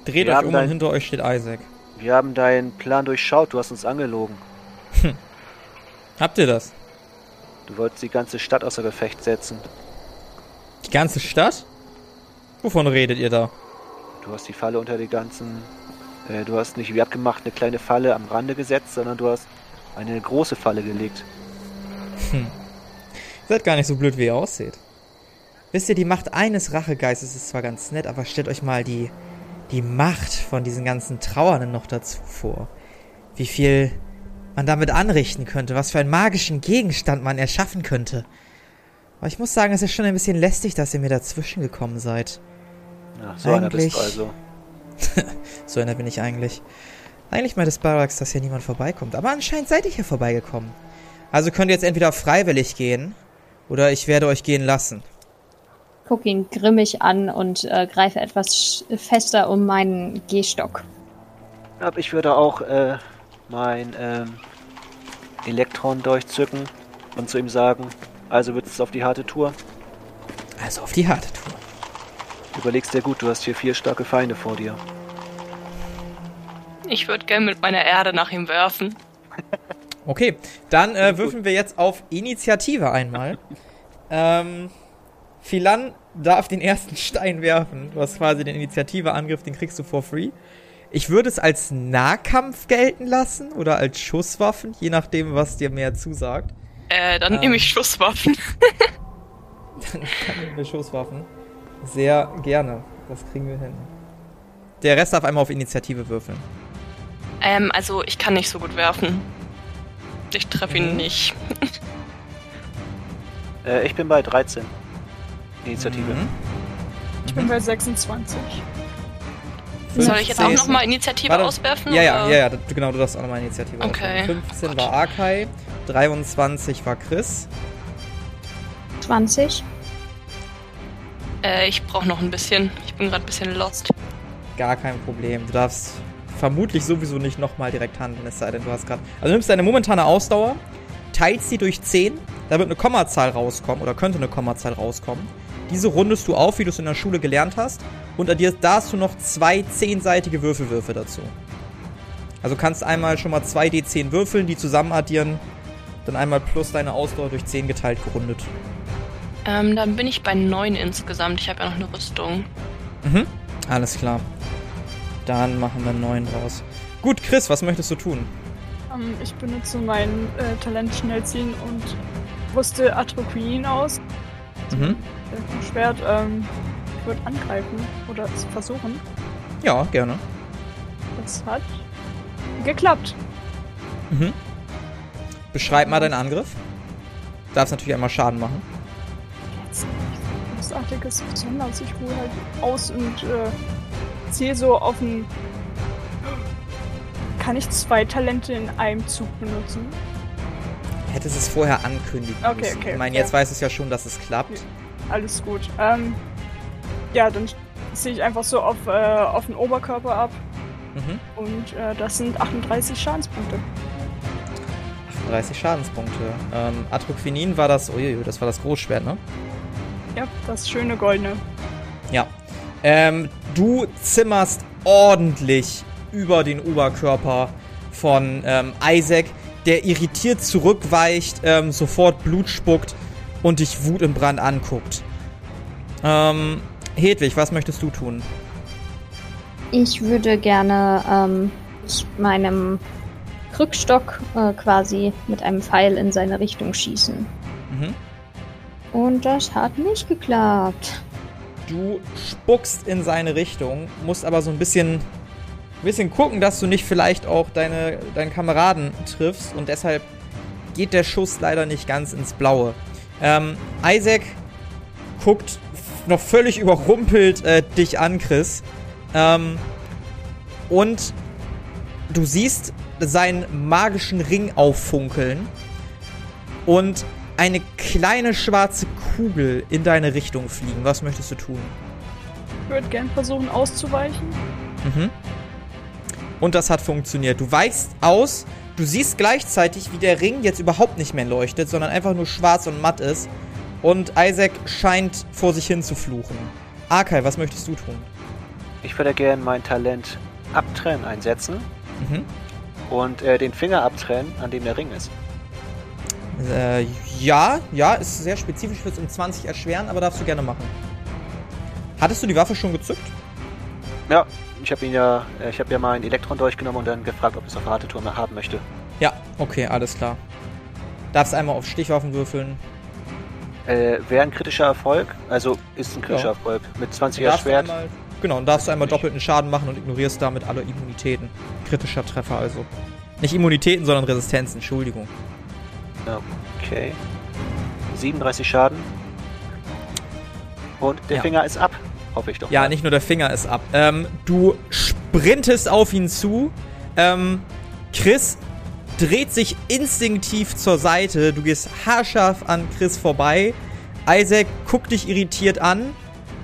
Speaker 1: Dreht
Speaker 4: Wir
Speaker 1: euch um und
Speaker 4: dein-
Speaker 1: hinter euch steht Isaac.
Speaker 4: Wir haben deinen Plan durchschaut, du hast uns angelogen.
Speaker 1: Habt ihr das?
Speaker 4: Du wolltest die ganze Stadt außer Gefecht setzen.
Speaker 1: Die ganze Stadt? Wovon redet ihr da?
Speaker 4: Du hast die Falle unter die ganzen. Äh, du hast nicht wie abgemacht eine kleine Falle am Rande gesetzt, sondern du hast eine große Falle gelegt.
Speaker 1: Ihr seid gar nicht so blöd, wie ihr aussieht. Wisst ihr, die Macht eines Rachegeistes ist zwar ganz nett, aber stellt euch mal die, die Macht von diesen ganzen Trauernden noch dazu vor. Wie viel man damit anrichten könnte, was für einen magischen Gegenstand man erschaffen könnte. Aber ich muss sagen, es ist schon ein bisschen lästig, dass ihr mir dazwischen gekommen seid.
Speaker 4: Ja, so einer bist du
Speaker 1: Eigentlich-
Speaker 4: also.
Speaker 1: So einer bin ich eigentlich. Eigentlich meinte Sparax, dass hier niemand vorbeikommt. Aber anscheinend seid ihr hier vorbeigekommen. Also könnt ihr jetzt entweder freiwillig gehen, oder ich werde euch gehen lassen.
Speaker 5: Guck ihn grimmig an und äh, greife etwas fester um meinen Gehstock.
Speaker 4: Aber ich würde auch äh, mein ähm, Elektron durchzücken und zu ihm sagen, also wird es auf die harte Tour.
Speaker 1: Also auf die harte Tour.
Speaker 4: Überlegst dir gut, du hast hier vier starke Feinde vor dir.
Speaker 3: Ich würde gerne mit meiner Erde nach ihm werfen.
Speaker 1: Okay, dann äh, würfeln wir jetzt auf Initiative einmal. ähm, Philan darf den ersten Stein werfen. Du hast quasi den Initiativeangriff, den kriegst du for free. Ich würde es als Nahkampf gelten lassen oder als Schusswaffen, je nachdem, was dir mehr zusagt.
Speaker 3: Äh, dann
Speaker 1: Ähm.
Speaker 3: nehme ich Schusswaffen.
Speaker 1: Dann nehmen wir Schusswaffen. Sehr gerne. Das kriegen wir hin. Der Rest darf einmal auf Initiative würfeln.
Speaker 3: Ähm, also ich kann nicht so gut werfen. Ich treffe ihn
Speaker 1: Mhm.
Speaker 3: nicht.
Speaker 4: Äh, ich bin bei 13. Initiative.
Speaker 1: Mhm.
Speaker 2: Ich bin bei 26.
Speaker 3: Soll ich jetzt auch
Speaker 1: 15.
Speaker 3: nochmal Initiative
Speaker 1: Warte.
Speaker 3: auswerfen?
Speaker 1: Ja, ja,
Speaker 3: oder?
Speaker 1: ja, ja, genau, du darfst auch nochmal Initiative
Speaker 3: Okay.
Speaker 1: auswählen. 15 war Arkai, 23 war Chris.
Speaker 5: 20.
Speaker 3: Äh, ich brauche noch ein bisschen. Ich bin gerade ein bisschen lost.
Speaker 1: Gar kein Problem. Du darfst vermutlich sowieso nicht nochmal direkt handeln, es sei denn, du hast gerade. Also du nimmst deine momentane Ausdauer, teilst sie durch 10, da wird eine Kommazahl rauskommen oder könnte eine Kommazahl rauskommen. Diese rundest du auf, wie du es in der Schule gelernt hast. Und da hast du noch zwei zehnseitige Würfelwürfe dazu. Also kannst einmal schon mal zwei D10 würfeln, die zusammen addieren. Dann einmal plus deine Ausdauer durch 10 geteilt gerundet.
Speaker 3: Ähm, dann bin ich bei 9 insgesamt. Ich habe ja noch eine Rüstung.
Speaker 1: Mhm. Alles klar. Dann machen wir einen neuen draus. Gut, Chris, was möchtest du tun?
Speaker 2: Ähm, ich benutze mein äh, Talent schnell ziehen und wusste Atroquin aus.
Speaker 1: Mhm.
Speaker 2: Äh, Schwert, ähm, ich würde angreifen oder es versuchen.
Speaker 1: Ja, gerne.
Speaker 2: Das hat geklappt.
Speaker 1: Mhm. Beschreib mal deinen Angriff. Darfst natürlich einmal Schaden machen.
Speaker 2: Großartiges, besonders ich hole halt aus und äh, ziehe so auf ein. Kann ich zwei Talente in einem Zug benutzen?
Speaker 1: Hättest es vorher ankündigen
Speaker 2: Okay,
Speaker 1: müssen.
Speaker 2: okay,
Speaker 1: ich meine,
Speaker 2: okay.
Speaker 1: jetzt weiß es ja schon, dass es klappt.
Speaker 2: Alles gut. Ähm, ja, dann ziehe ich einfach so auf, äh, auf den Oberkörper ab
Speaker 1: Mhm.
Speaker 2: und äh, das sind 38 Schadenspunkte.
Speaker 1: 38 Schadenspunkte. Ähm, Atroquinin war das, uiuiui, das war das Großschwert, ne?
Speaker 2: Ja, das schöne goldene.
Speaker 1: Ja. Ähm, du zimmerst ordentlich über den Oberkörper von ähm, Isaac, der irritiert zurückweicht, ähm, sofort Blut spuckt und dich Wut im Brand anguckt. Ähm, Hedwig, was möchtest du tun?
Speaker 5: Ich würde gerne ähm, mit meinem Krückstock äh, quasi mit einem Pfeil in seine Richtung schießen.
Speaker 1: Mhm.
Speaker 5: Und das hat nicht geklappt.
Speaker 1: Du spuckst in seine Richtung, musst aber so ein bisschen, bisschen gucken, dass du nicht vielleicht auch deine, deinen Kameraden triffst und deshalb geht der Schuss leider nicht ganz ins Blaue. Ähm, Isaac guckt noch völlig überrumpelt äh, dich an, Chris. Ähm, und du siehst seinen magischen Ring auffunkeln und eine kleine schwarze Kugel in deine Richtung fliegen. Was möchtest du tun?
Speaker 2: Ich würde gern versuchen auszuweichen.
Speaker 1: Mhm. Und das hat funktioniert. Du weichst aus, du siehst gleichzeitig, wie der Ring jetzt überhaupt nicht mehr leuchtet, sondern einfach nur schwarz und matt ist. Und Isaac scheint vor sich hin zu fluchen. Arkai, was möchtest du tun?
Speaker 4: Ich würde gerne mein Talent abtrennen einsetzen
Speaker 1: Mhm.
Speaker 4: und äh, den Finger abtrennen, an dem der Ring ist.
Speaker 1: Äh, ja, ja, ist sehr spezifisch, wird es um 20 erschweren, aber darfst du gerne machen. Hattest du die Waffe schon gezückt?
Speaker 4: Ja, ich habe ihn ja, äh, ich habe ja meinen Elektron durchgenommen und dann gefragt, ob ich es auf harte Tour haben möchte.
Speaker 1: Ja, okay, alles klar. Darfst einmal auf Stichwaffen würfeln.
Speaker 4: Äh, Wäre ein kritischer Erfolg, also ist ein kritischer
Speaker 1: Ja.
Speaker 4: Erfolg. Mit 20er
Speaker 1: Darfst du
Speaker 4: Schwert.
Speaker 1: Einmal, genau, und darfst du einmal doppelten Schaden machen und ignorierst damit alle Immunitäten. Kritischer Treffer also. Nicht Immunitäten, sondern Resistenzen, Entschuldigung.
Speaker 4: Okay. 37 Schaden. Und der
Speaker 1: Ja.
Speaker 4: Finger ist ab. Hoffe ich doch.
Speaker 1: Ja,
Speaker 4: mal.
Speaker 1: nicht nur der Finger ist ab. Ähm, du sprintest auf ihn zu. Ähm, Chris dreht sich instinktiv zur Seite. Du gehst haarscharf an Chris vorbei. Isaac guckt dich irritiert an.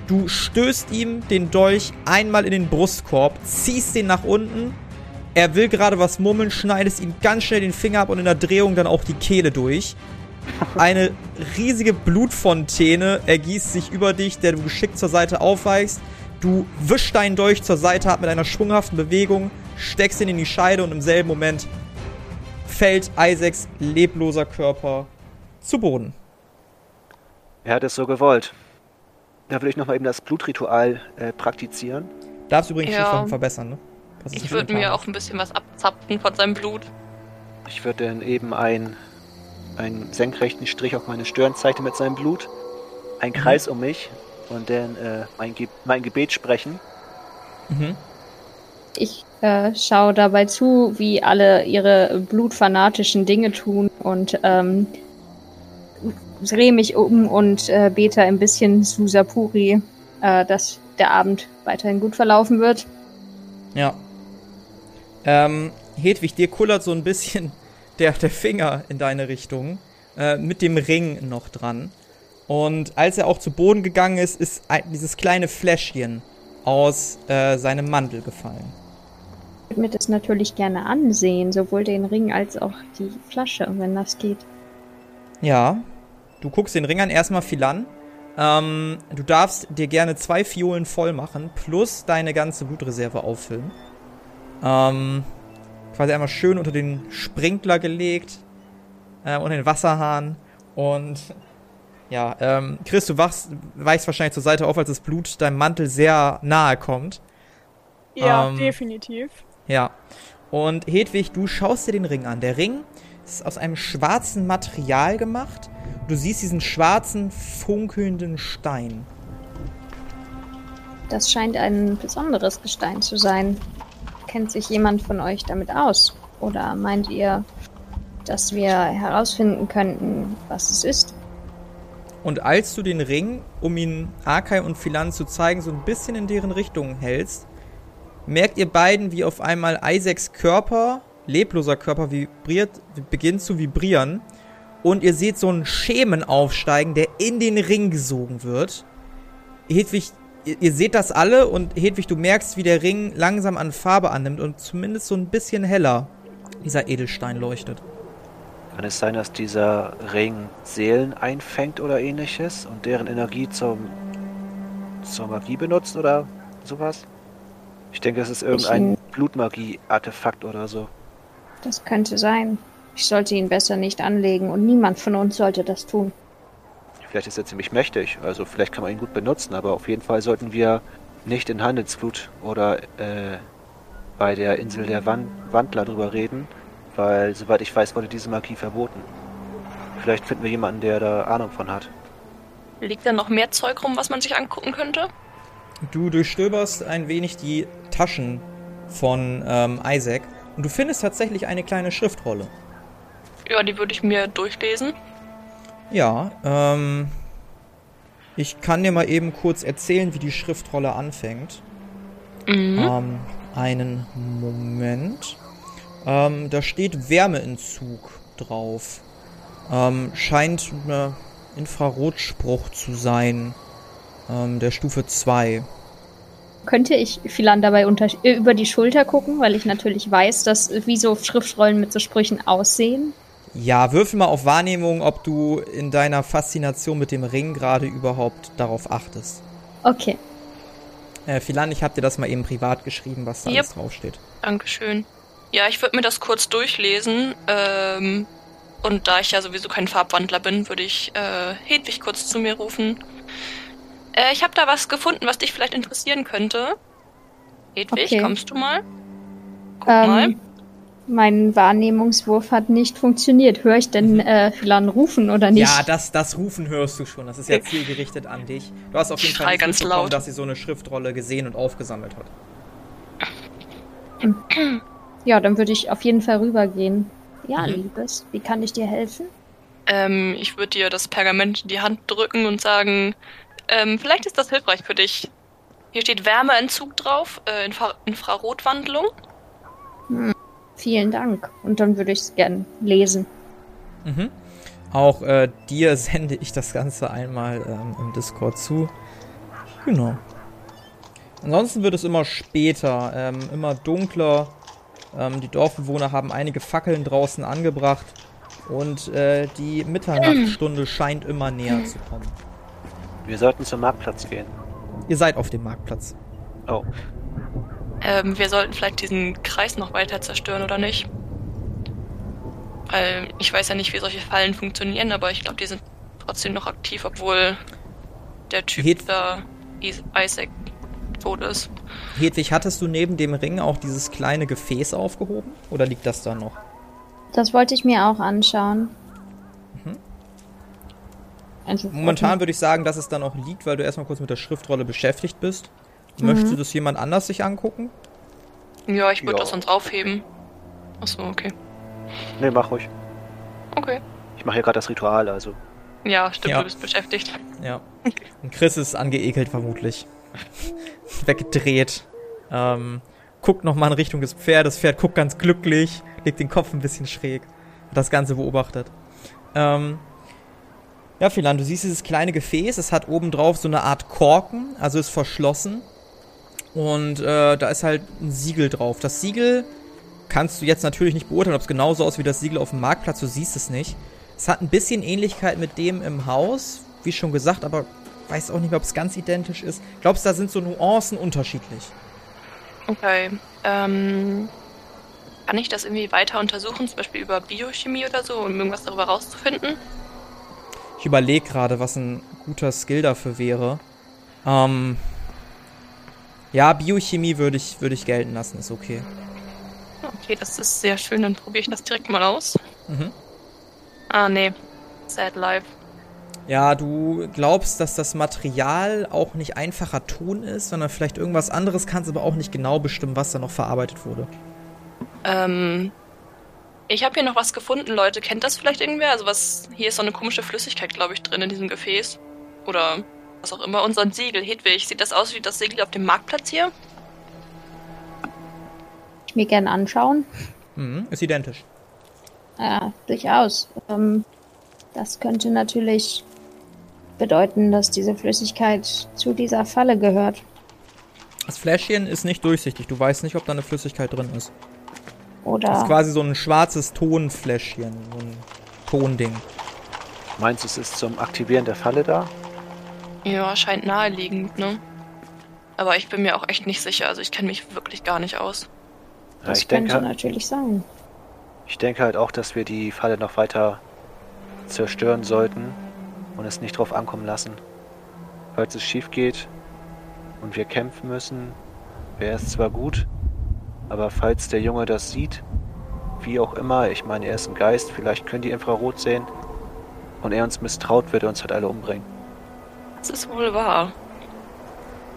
Speaker 1: Du stößt ihm den Dolch einmal in den Brustkorb, ziehst den nach unten. Er will gerade was murmeln, schneidest ihm ganz schnell den Finger ab und in der Drehung dann auch die Kehle durch. Eine riesige Blutfontäne ergießt sich über dich, der du geschickt zur Seite aufweichst. Du wischst deinen Dolch zur Seite ab mit einer schwunghaften Bewegung, steckst ihn in die Scheide und im selben Moment fällt Isaacs lebloser Körper zu Boden.
Speaker 4: Er hat es so gewollt. Da will ich nochmal eben das Blutritual äh, praktizieren.
Speaker 1: Darfst übrigens
Speaker 3: Ja.
Speaker 1: Verbessern, ne?
Speaker 3: Ich würde mir auch ein bisschen was abzapfen von seinem Blut.
Speaker 4: Ich würde dann eben ein, einen senkrechten Strich auf meine Stirn zeichnen mit seinem Blut, ein Kreis um mich und dann äh, mein, Ge mein Gebet sprechen.
Speaker 1: Mhm.
Speaker 5: Ich äh, schaue dabei zu, wie alle ihre blutfanatischen Dinge tun und ähm, drehe mich um und äh, bete ein bisschen zu Sapuri, äh, dass der Abend weiterhin gut verlaufen wird.
Speaker 1: Ja. Ähm, Hedwig, dir kullert so ein bisschen der, der Finger in deine Richtung. Äh, mit dem Ring noch dran. Und als er auch zu Boden gegangen ist, ist ein, dieses kleine Fläschchen aus äh, seinem Mantel gefallen.
Speaker 5: Ich würde mir das natürlich gerne ansehen, sowohl den Ring als auch die Flasche, wenn das geht.
Speaker 1: Ja. Du guckst den Ring an, erstmal viel an. Ähm, du darfst dir gerne zwei Fiolen voll machen, plus deine ganze Blutreserve auffüllen. Ähm, quasi einmal schön unter den Sprinkler gelegt, äh, unter den Wasserhahn. Und ja, ähm, Chris, du wachst, weichst wahrscheinlich zur Seite auf, als das Blut deinem Mantel sehr nahe kommt.
Speaker 2: Ja,
Speaker 1: Ähm,
Speaker 2: definitiv.
Speaker 1: Ja. Und Hedwig, du schaust dir den Ring an. Der Ring ist aus einem schwarzen Material gemacht. Du siehst diesen schwarzen, funkelnden Stein.
Speaker 5: Das scheint ein besonderes Gestein zu sein. Kennt sich jemand von euch damit aus? Oder meint ihr, dass wir herausfinden könnten, was es ist?
Speaker 1: Und als du den Ring, um ihn Arkai und Philan zu zeigen, so ein bisschen in deren Richtung hältst, merkt ihr beiden, wie auf einmal Isaacs Körper, lebloser Körper, vibriert, beginnt zu vibrieren. Und ihr seht so einen Schemen aufsteigen, der in den Ring gesogen wird. Hedwig, ihr, ihr seht das alle und Hedwig, du merkst, wie der Ring langsam an Farbe annimmt und zumindest so ein bisschen heller dieser Edelstein leuchtet.
Speaker 4: Kann es sein, dass dieser Ring Seelen einfängt oder ähnliches und deren Energie zum, zur Magie benutzt oder sowas? Ich denke, es ist irgendein Blutmagie-Artefakt oder so.
Speaker 5: Das könnte sein. Ich sollte ihn besser nicht anlegen und niemand von uns sollte das tun.
Speaker 4: Vielleicht ist er ziemlich mächtig, also vielleicht kann man ihn gut benutzen, aber auf jeden Fall sollten wir nicht in Handelsflut oder äh, bei der Insel der Wan Wandler drüber reden, weil soweit ich weiß, wurde diese Magie verboten. Vielleicht finden wir jemanden, der da Ahnung von hat.
Speaker 3: Liegt da noch mehr Zeug rum, was man sich angucken könnte?
Speaker 1: Du durchstöberst ein wenig die Taschen von ähm, Isaac und du findest tatsächlich eine kleine Schriftrolle.
Speaker 3: Ja, die würde ich mir durchlesen.
Speaker 1: Ja, ähm. Ich kann dir mal eben kurz erzählen, wie die Schriftrolle anfängt.
Speaker 3: Mhm.
Speaker 1: Ähm, einen Moment. Ähm, da steht Wärmeentzug drauf. Ähm, scheint ein Infrarotspruch zu sein. Ähm, der Stufe 2.
Speaker 5: Könnte ich Philan dabei unter äh, über die Schulter gucken, weil ich natürlich weiß, dass wie so Schriftrollen mit so Sprüchen aussehen?
Speaker 1: Ja, würfel mal auf Wahrnehmung, ob du in deiner Faszination mit dem Ring gerade überhaupt darauf achtest.
Speaker 5: Okay.
Speaker 1: Äh, Philan, ich hab dir das mal eben privat geschrieben, was da
Speaker 3: Yep.
Speaker 1: alles draufsteht.
Speaker 3: Dankeschön. Ja, ich würde mir das kurz durchlesen. Ähm, und da ich ja sowieso kein Farbwandler bin, würde ich äh, Hedwig kurz zu mir rufen. Äh, ich habe da was gefunden, was dich vielleicht interessieren könnte. Hedwig,
Speaker 5: Okay.
Speaker 3: kommst du mal? Guck mal.
Speaker 5: Mein Wahrnehmungswurf hat nicht funktioniert. Höre ich denn äh, Philan rufen oder nicht?
Speaker 1: Ja, das, das Rufen hörst du schon. Das ist ja zielgerichtet an dich. Du hast auf jeden Fall
Speaker 3: ganz laut.
Speaker 1: dass sie so eine Schriftrolle gesehen und aufgesammelt hat.
Speaker 5: Ja, dann würde ich auf jeden Fall rübergehen. Ja,
Speaker 1: Mhm.
Speaker 5: Liebes, wie kann ich dir helfen?
Speaker 3: Ähm, ich würde dir das Pergament in die Hand drücken und sagen, ähm, vielleicht ist das hilfreich für dich. Hier steht Wärmeentzug drauf, äh, Infra Infrarotwandlung.
Speaker 5: Vielen Dank. Und dann würde ich es gern lesen.
Speaker 1: Mhm. Auch äh, dir sende ich das Ganze einmal ähm, im Discord zu. Genau. Ansonsten wird es immer später, ähm, immer dunkler. Ähm, die Dorfbewohner haben einige Fackeln draußen angebracht. Und äh, die Mitternachtsstunde scheint immer näher zu kommen.
Speaker 4: Wir sollten zum Marktplatz gehen.
Speaker 1: Ihr seid auf dem Marktplatz.
Speaker 4: Oh,
Speaker 3: Ähm, wir sollten vielleicht diesen Kreis noch weiter zerstören, oder nicht? Weil ich weiß ja nicht, wie solche Fallen funktionieren, aber ich glaube, die sind trotzdem noch aktiv, obwohl der Typ
Speaker 1: Hed-
Speaker 3: da, Is- Isaac, tot ist.
Speaker 1: Hedwig, hattest du neben dem Ring auch dieses kleine Gefäß aufgehoben? Oder liegt das da noch?
Speaker 5: Das wollte ich mir auch anschauen.
Speaker 1: Mhm.
Speaker 5: Also,
Speaker 1: Momentan würde ich sagen, dass es da noch liegt, weil du erstmal kurz mit der Schriftrolle beschäftigt bist. Möchte das jemand anders sich angucken?
Speaker 3: Ja, ich würde
Speaker 4: Ja.
Speaker 3: das sonst aufheben. Achso, okay.
Speaker 4: nee, mach ruhig.
Speaker 3: Okay.
Speaker 4: Ich mache hier gerade das Ritual, also.
Speaker 3: Ja, stimmt,
Speaker 1: Ja.
Speaker 3: du bist beschäftigt.
Speaker 1: Ja. Und Chris ist angeekelt vermutlich. Weggedreht. Ähm, guckt nochmal in Richtung des Pferdes. Das Pferd guckt ganz glücklich, legt den Kopf ein bisschen schräg. Hat das Ganze beobachtet. Ähm, ja, Philan, du siehst dieses kleine Gefäß. Es hat oben drauf so eine Art Korken, also ist verschlossen. Und äh, da ist halt ein Siegel drauf. Das Siegel kannst du jetzt natürlich nicht beurteilen, ob es genauso aussieht wie das Siegel auf dem Marktplatz. Du siehst es nicht. Es hat ein bisschen Ähnlichkeit mit dem im Haus, wie schon gesagt, aber weiß auch nicht mehr, ob es ganz identisch ist. Glaubst du, da sind so Nuancen unterschiedlich?
Speaker 3: Okay. Ähm, kann ich das irgendwie weiter untersuchen, zum Beispiel über Biochemie oder so, um irgendwas darüber rauszufinden?
Speaker 1: Ich überlege gerade, was ein guter Skill dafür wäre. Ähm, Ja, Biochemie würde ich, würde ich gelten lassen, ist okay.
Speaker 3: Okay, das ist sehr schön, dann probiere ich das direkt mal aus.
Speaker 1: Mhm.
Speaker 3: Ah, nee. Sad Life.
Speaker 1: Ja, du glaubst, dass das Material auch nicht einfacher Ton ist, sondern vielleicht irgendwas anderes, kannst aber auch nicht genau bestimmen, was da noch verarbeitet wurde.
Speaker 3: Ähm, ich habe hier noch was gefunden, Leute. Kennt das vielleicht irgendwer? Also was, hier ist so eine komische Flüssigkeit, glaube ich, drin in diesem Gefäß. Oder was auch immer. Ein Siegel, Hedwig. Sieht das aus wie das Siegel auf dem Marktplatz hier?
Speaker 5: Ich mir gerne anschauen.
Speaker 1: Mhm, ist identisch.
Speaker 5: Ja, durchaus. Ähm, das könnte natürlich bedeuten, dass diese Flüssigkeit zu dieser Falle gehört.
Speaker 1: Das Fläschchen ist nicht durchsichtig. Du weißt nicht, ob da eine Flüssigkeit drin ist.
Speaker 5: Oder
Speaker 1: Das ist quasi so ein schwarzes Tonfläschchen. So ein Tonding.
Speaker 4: Meinst du, es ist zum Aktivieren der Falle da?
Speaker 3: Ja, scheint naheliegend, ne? Aber ich bin mir auch echt nicht sicher. Also ich kenne mich wirklich gar nicht aus.
Speaker 4: Ja,
Speaker 5: das
Speaker 4: ich,
Speaker 5: könnte
Speaker 4: denke,
Speaker 5: natürlich sein.
Speaker 4: ich denke halt auch, dass wir die Falle noch weiter zerstören sollten und es nicht drauf ankommen lassen. Falls es schief geht und wir kämpfen müssen, wäre es zwar gut, aber falls der Junge das sieht, wie auch immer, ich meine, er ist ein Geist, vielleicht können die Infrarot sehen und er uns misstraut, wird er uns halt alle umbringen.
Speaker 3: Das ist wohl wahr.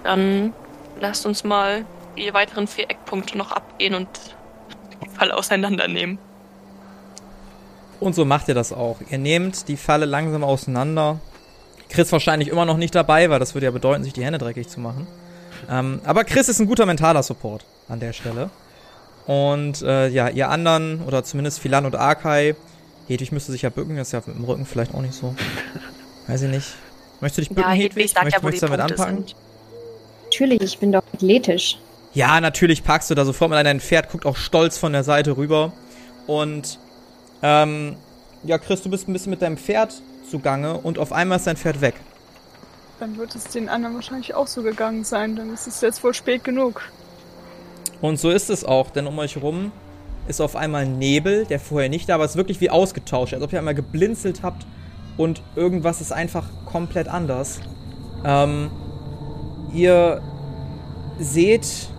Speaker 3: Dann lasst uns mal die weiteren vier Eckpunkte noch abgehen und die Falle auseinandernehmen.
Speaker 1: Und so macht ihr das auch. Ihr nehmt die Falle langsam auseinander. Chris wahrscheinlich immer noch nicht dabei, weil das würde ja bedeuten, sich die Hände dreckig zu machen. Ähm, aber Chris ist ein guter mentaler Support an der Stelle. Und äh, ja, ihr anderen, oder zumindest Philan und Arkai, Hedwig müsste sich ja bücken, das ist ja mit dem Rücken vielleicht auch nicht so. Weiß ich nicht. Möchtest du dich bücken,
Speaker 3: Ja, Hedwig sagt ja,
Speaker 1: Möchtest,
Speaker 3: die
Speaker 1: möchtest du damit
Speaker 3: Punkte
Speaker 1: anpacken?
Speaker 3: sind.
Speaker 5: Natürlich, ich bin doch athletisch.
Speaker 1: Ja, natürlich packst du da sofort mit dein Pferd, guckt auch stolz von der Seite rüber. Und, ähm, ja, Chris, du bist ein bisschen mit deinem Pferd zugange und auf einmal ist dein Pferd weg.
Speaker 2: Dann wird es den anderen wahrscheinlich auch so gegangen sein. Dann ist es jetzt wohl spät genug.
Speaker 1: Und so ist es auch, denn um euch rum ist auf einmal Nebel, der vorher nicht da war. Es ist wirklich wie ausgetauscht, als ob ihr einmal geblinzelt habt und irgendwas ist einfach komplett anders. Ähm, ihr seht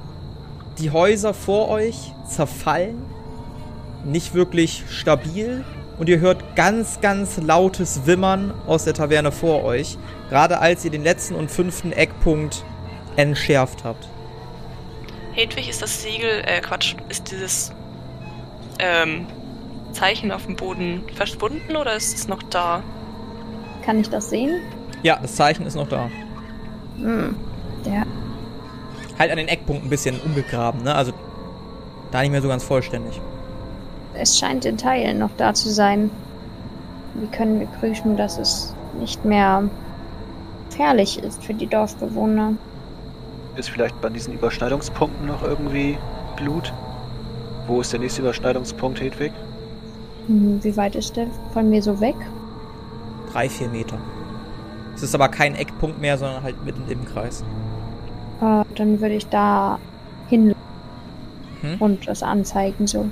Speaker 1: die Häuser vor euch zerfallen, nicht wirklich stabil und ihr hört ganz, ganz lautes Wimmern aus der Taverne vor euch, gerade als ihr den letzten und fünften Eckpunkt entschärft habt.
Speaker 3: Hedwig, ist das Siegel, äh, Quatsch, ist dieses ähm, Zeichen auf dem Boden verschwunden oder ist es noch da?
Speaker 5: Kann ich das sehen?
Speaker 1: Ja, das Zeichen ist noch da.
Speaker 5: Hm. Der
Speaker 1: Halt an den Eckpunkten ein bisschen umgegraben, ne? Also da nicht mehr so ganz vollständig.
Speaker 5: Es scheint in Teilen noch da zu sein. Wie können wir prüfen, dass es nicht mehr gefährlich ist für die Dorfbewohner?
Speaker 4: Ist vielleicht bei diesen Überschneidungspunkten noch irgendwie Blut? Wo ist der nächste Überschneidungspunkt, Hedwig?
Speaker 5: Hm, Wie weit ist der von mir so weg?
Speaker 1: Drei, vier Meter. Es ist aber kein Eckpunkt mehr, sondern halt mitten im Kreis.
Speaker 5: Äh, dann würde ich da hin
Speaker 1: Hm?
Speaker 5: und das anzeigen so.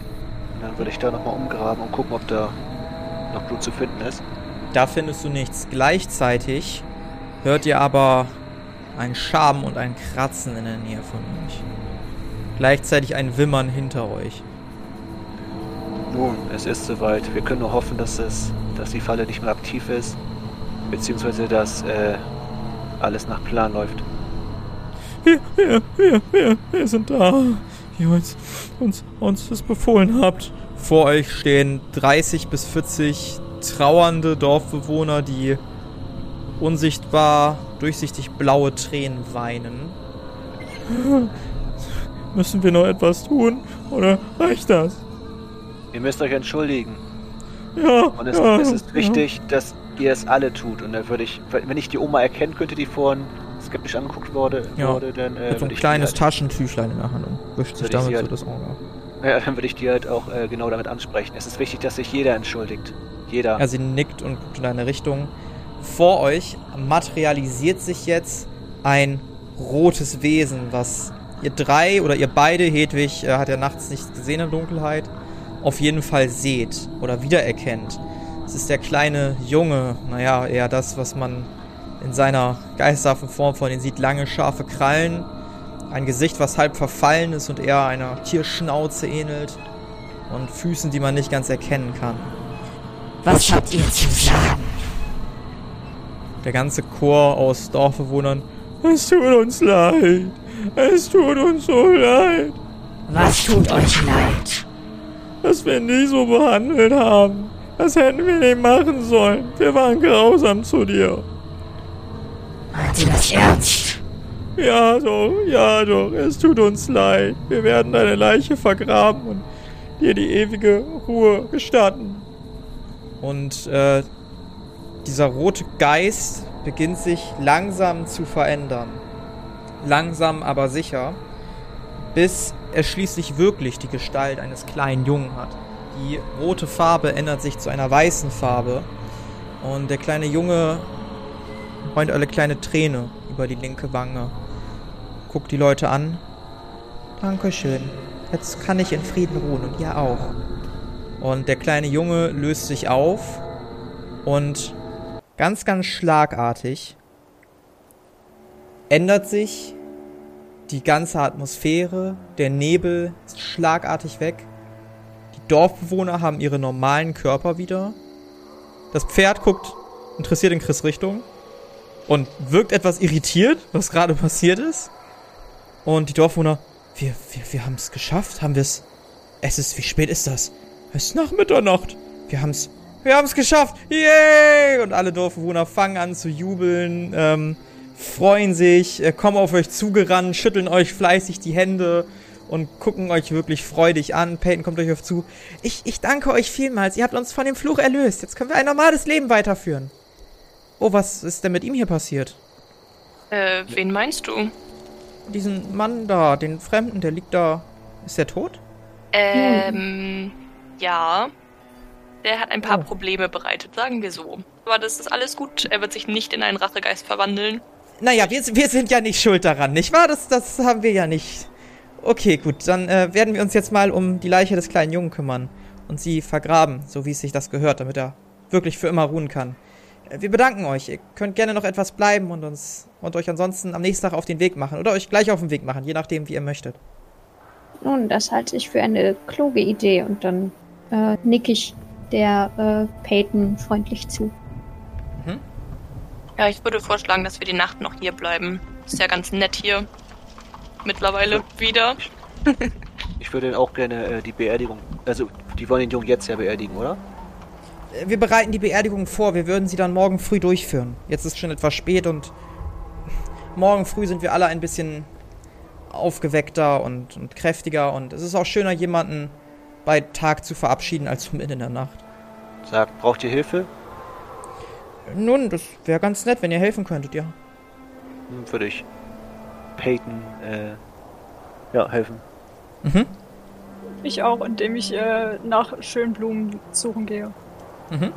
Speaker 4: Dann würde ich da nochmal umgraben und gucken, ob da noch Blut zu finden ist.
Speaker 1: Da findest du nichts. Gleichzeitig hört ihr aber ein Schaben und ein Kratzen in der Nähe von euch. Gleichzeitig ein Wimmern hinter euch.
Speaker 4: Nun, es ist soweit. Wir können nur hoffen, dass es, dass die Falle nicht mehr aktiv ist, beziehungsweise dass äh, alles nach Plan läuft.
Speaker 1: Wir, wir, wir, wir, wir sind da. Wie ihr uns, uns, uns das befohlen habt. Vor euch stehen 30 bis 40 trauernde Dorfbewohner, die unsichtbar, durchsichtig blaue Tränen weinen. Müssen wir noch etwas tun? Oder reicht das?
Speaker 4: Ihr müsst euch entschuldigen.
Speaker 1: Ja.
Speaker 4: Und es,
Speaker 1: ja,
Speaker 4: es ist wichtig, dass ihr es alle tut. Und dann würde ich, wenn ich die Oma erkennen könnte, die vorhin skeptisch angeguckt wurde,
Speaker 1: Ja,
Speaker 4: wurde dann äh,
Speaker 1: Mit so
Speaker 4: würde
Speaker 1: ein
Speaker 4: ich
Speaker 1: kleines
Speaker 4: halt,
Speaker 1: Taschentüchlein in der Hand und wischt sich damit so
Speaker 4: halt-
Speaker 1: das Auge. ab.
Speaker 4: ja, dann würde ich die halt auch äh, genau damit ansprechen. Es ist wichtig, dass sich jeder entschuldigt. Jeder.
Speaker 1: Ja, sie nickt und guckt in deine Richtung. Vor euch materialisiert sich jetzt ein rotes Wesen, was ihr drei oder ihr beide, Hedwig äh, hat ja nachts nicht gesehen in der Dunkelheit, auf jeden Fall seht oder wiedererkennt. Es ist der kleine Junge, naja, eher das, was man in seiner geisterhaften Form von ihm sieht. Lange, scharfe Krallen, ein Gesicht, was halb verfallen ist und eher einer Tierschnauze ähnelt. Und Füßen, die man nicht ganz erkennen kann.
Speaker 6: Was habt ihr zu sagen?
Speaker 1: Der ganze Chor aus Dorfbewohnern. Es tut uns leid. Es tut uns so leid,
Speaker 6: Was tut euch leid?
Speaker 1: Dass wir ihn nie so behandelt haben. Das hätten wir nicht machen sollen. Wir waren grausam zu dir.
Speaker 6: Meint ihr das ernst?
Speaker 1: Ja doch, ja doch, es tut uns leid. Wir werden deine Leiche vergraben und dir die ewige Ruhe gestatten. Und äh, dieser rote Geist beginnt sich langsam zu verändern. Langsam aber sicher, bis er schließlich wirklich die Gestalt eines kleinen Jungen hat. Die rote Farbe ändert sich zu einer weißen Farbe und der kleine Junge heult eine kleine Träne über die linke Wange. Guckt die Leute an. Dankeschön. Jetzt kann ich in Frieden ruhen und ihr auch. Und der kleine Junge löst sich auf und ganz, ganz schlagartig ändert sich die ganze Atmosphäre, der Nebel ist schlagartig weg. Die Dorfbewohner haben ihre normalen Körper wieder. Das Pferd guckt interessiert in Chris Richtung und wirkt etwas irritiert, was gerade passiert ist. Und die Dorfbewohner, wir, wir, wir haben es geschafft, haben wir es. Es ist, wie spät ist das? Es ist nach Mitternacht. Wir haben es, wir haben es geschafft. Yay! Und alle Dorfbewohner fangen an zu jubeln, ähm, freuen sich, äh, kommen auf euch zugerannt, schütteln euch fleißig die Hände und gucken euch wirklich freudig an. Peyton kommt euch auf zu. Ich, ich danke euch vielmals. Ihr habt uns von dem Fluch erlöst. Jetzt können wir ein normales Leben weiterführen. Oh, was ist denn mit ihm hier passiert?
Speaker 3: Äh, wen meinst du?
Speaker 1: Diesen Mann da, den Fremden, der liegt da. Ist der tot?
Speaker 3: Ähm, ja. Der hat ein paar
Speaker 1: Oh.
Speaker 3: Probleme bereitet, sagen wir so. Aber das ist alles gut. Er wird sich nicht in einen Rachegeist verwandeln.
Speaker 1: Naja, wir, wir sind ja nicht schuld daran, nicht wahr? Das, das haben wir ja nicht. Okay, gut, dann äh, werden wir uns jetzt mal um die Leiche des kleinen Jungen kümmern und sie vergraben, so wie es sich das gehört, damit er wirklich für immer ruhen kann. Äh, Wir bedanken euch. Ihr könnt gerne noch etwas bleiben und uns und euch ansonsten am nächsten Tag auf den Weg machen oder euch gleich auf den Weg machen, je nachdem, wie ihr möchtet.
Speaker 5: Nun, das halte ich für eine kluge Idee und dann äh, nick ich der äh, Peyton freundlich zu.
Speaker 3: Ja, ich würde vorschlagen, dass wir die Nacht noch hier bleiben. Ist ja ganz nett hier. Mittlerweile wieder.
Speaker 4: Ich würde auch gerne äh, die Beerdigung. Also, die wollen den Jungen jetzt ja beerdigen, oder?
Speaker 1: Äh, Wir bereiten die Beerdigung vor. Wir würden sie dann morgen früh durchführen. Jetzt ist schon etwas spät und morgen früh sind wir alle ein bisschen aufgeweckter und, und kräftiger. Und es ist auch schöner, jemanden bei Tag zu verabschieden, als mitten in der Nacht.
Speaker 4: Sagt, braucht ihr Hilfe?
Speaker 1: Nun, das wäre ganz nett, wenn ihr helfen könntet, ja.
Speaker 4: Hm, würde ich Peyton, äh, ja, helfen.
Speaker 1: Mhm.
Speaker 2: Ich auch, indem ich äh, nach schönen Blumen suchen gehe.
Speaker 1: Mhm.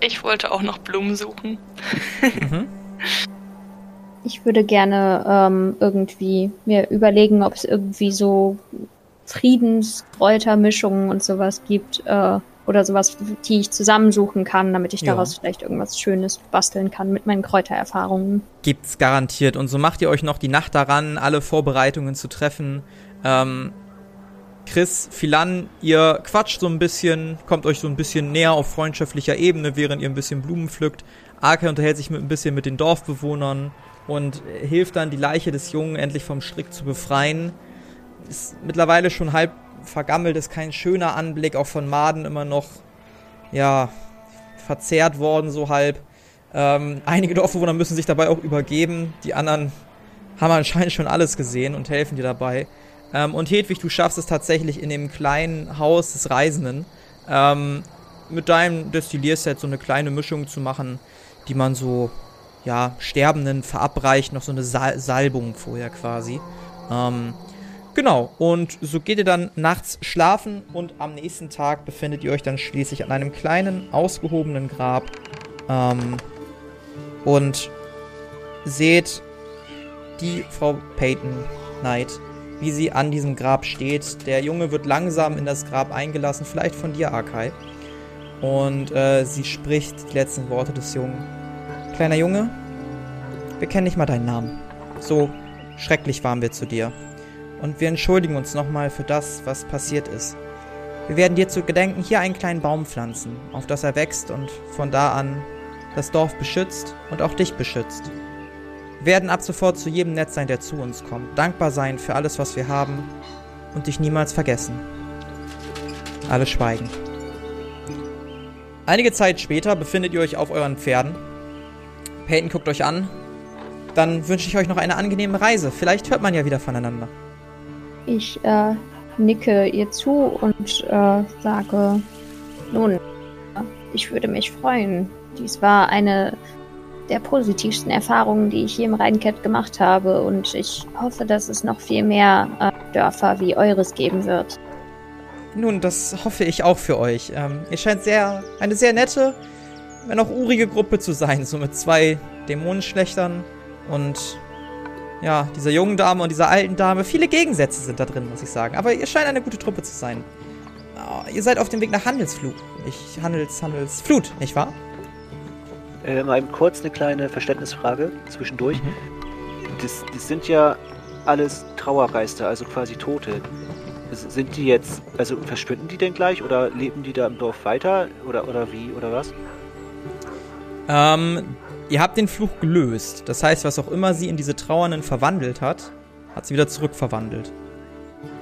Speaker 3: Ich wollte auch noch Blumen suchen.
Speaker 1: Mhm.
Speaker 5: Ich würde gerne ähm, irgendwie mir überlegen, ob es irgendwie so Friedenskräutermischungen und sowas gibt äh, oder sowas, die ich zusammensuchen kann, damit ich
Speaker 1: Ja.
Speaker 5: daraus vielleicht irgendwas Schönes basteln kann mit meinen Kräutererfahrungen.
Speaker 1: Gibt's garantiert. Und so macht ihr euch noch die Nacht daran, alle Vorbereitungen zu treffen. Ähm, Chris, Philan, ihr quatscht so ein bisschen, kommt euch so ein bisschen näher auf freundschaftlicher Ebene, während ihr ein bisschen Blumen pflückt. Arke unterhält sich mit ein bisschen mit den Dorfbewohnern und hilft dann, die Leiche des Jungen endlich vom Strick zu befreien. Ist mittlerweile schon halb vergammelt, ist kein schöner Anblick, auch von Maden immer noch, ja, verzehrt worden, so halb. Ähm, einige Dorfbewohner müssen sich dabei auch übergeben. Die anderen haben anscheinend schon alles gesehen und helfen dir dabei. Ähm, und Hedwig, du schaffst es tatsächlich in dem kleinen Haus des Reisenden ähm, mit deinem Destillierset so eine kleine Mischung zu machen, die man so, ja, Sterbenden verabreicht, noch so eine Sal Salbung vorher quasi. Ähm, genau, und so geht ihr dann nachts schlafen und am nächsten Tag befindet ihr euch dann schließlich an einem kleinen, ausgehobenen Grab. Ähm, und seht die Frau Peyton Knight, wie sie an diesem Grab steht. Der Junge wird langsam in das Grab eingelassen, vielleicht von dir, Arkai. Und äh, sie spricht die letzten Worte des Jungen. Kleiner Junge, bekenne nicht mal deinen Namen. So schrecklich waren wir zu dir. Und wir entschuldigen uns nochmal für das, was passiert ist. Wir werden dir zu Gedenken hier einen kleinen Baum pflanzen, auf das er wächst und von da an das Dorf beschützt und auch dich beschützt. Wir werden ab sofort zu jedem nett sein, der zu uns kommt, dankbar sein für alles, was wir haben und dich niemals vergessen. Alle schweigen. Einige Zeit später befindet ihr euch auf euren Pferden. Peyton guckt euch an. Dann wünsche ich euch noch eine angenehme Reise. Vielleicht hört man ja wieder voneinander.
Speaker 5: Ich äh, nicke ihr zu und äh, sage, nun, ich würde mich freuen. Dies war eine der positivsten Erfahrungen, die ich hier im Rheincat gemacht habe und ich hoffe, dass es noch viel mehr äh, Dörfer wie eures geben wird.
Speaker 1: Nun, das hoffe ich auch für euch. Ähm, ihr scheint sehr, eine sehr nette, wenn auch urige Gruppe zu sein, so mit zwei Dämonenschlechtern und ja, dieser jungen Dame und dieser alten Dame. Viele Gegensätze sind da drin, muss ich sagen. Aber ihr scheint eine gute Truppe zu sein. Oh, ihr seid auf dem Weg nach Handelsflug. Ich Handels, Handelsflut, nicht wahr?
Speaker 4: Äh, mal eben kurz eine kleine Verständnisfrage zwischendurch.
Speaker 1: Mhm.
Speaker 4: Das, das sind ja alles Trauergeister, also quasi Tote. Sind die jetzt, also verschwinden die denn gleich oder leben die da im Dorf weiter oder, oder wie oder was?
Speaker 1: Ähm, ihr habt den Fluch gelöst. Das heißt, was auch immer sie in diese Trauernden verwandelt hat, hat sie wieder zurückverwandelt.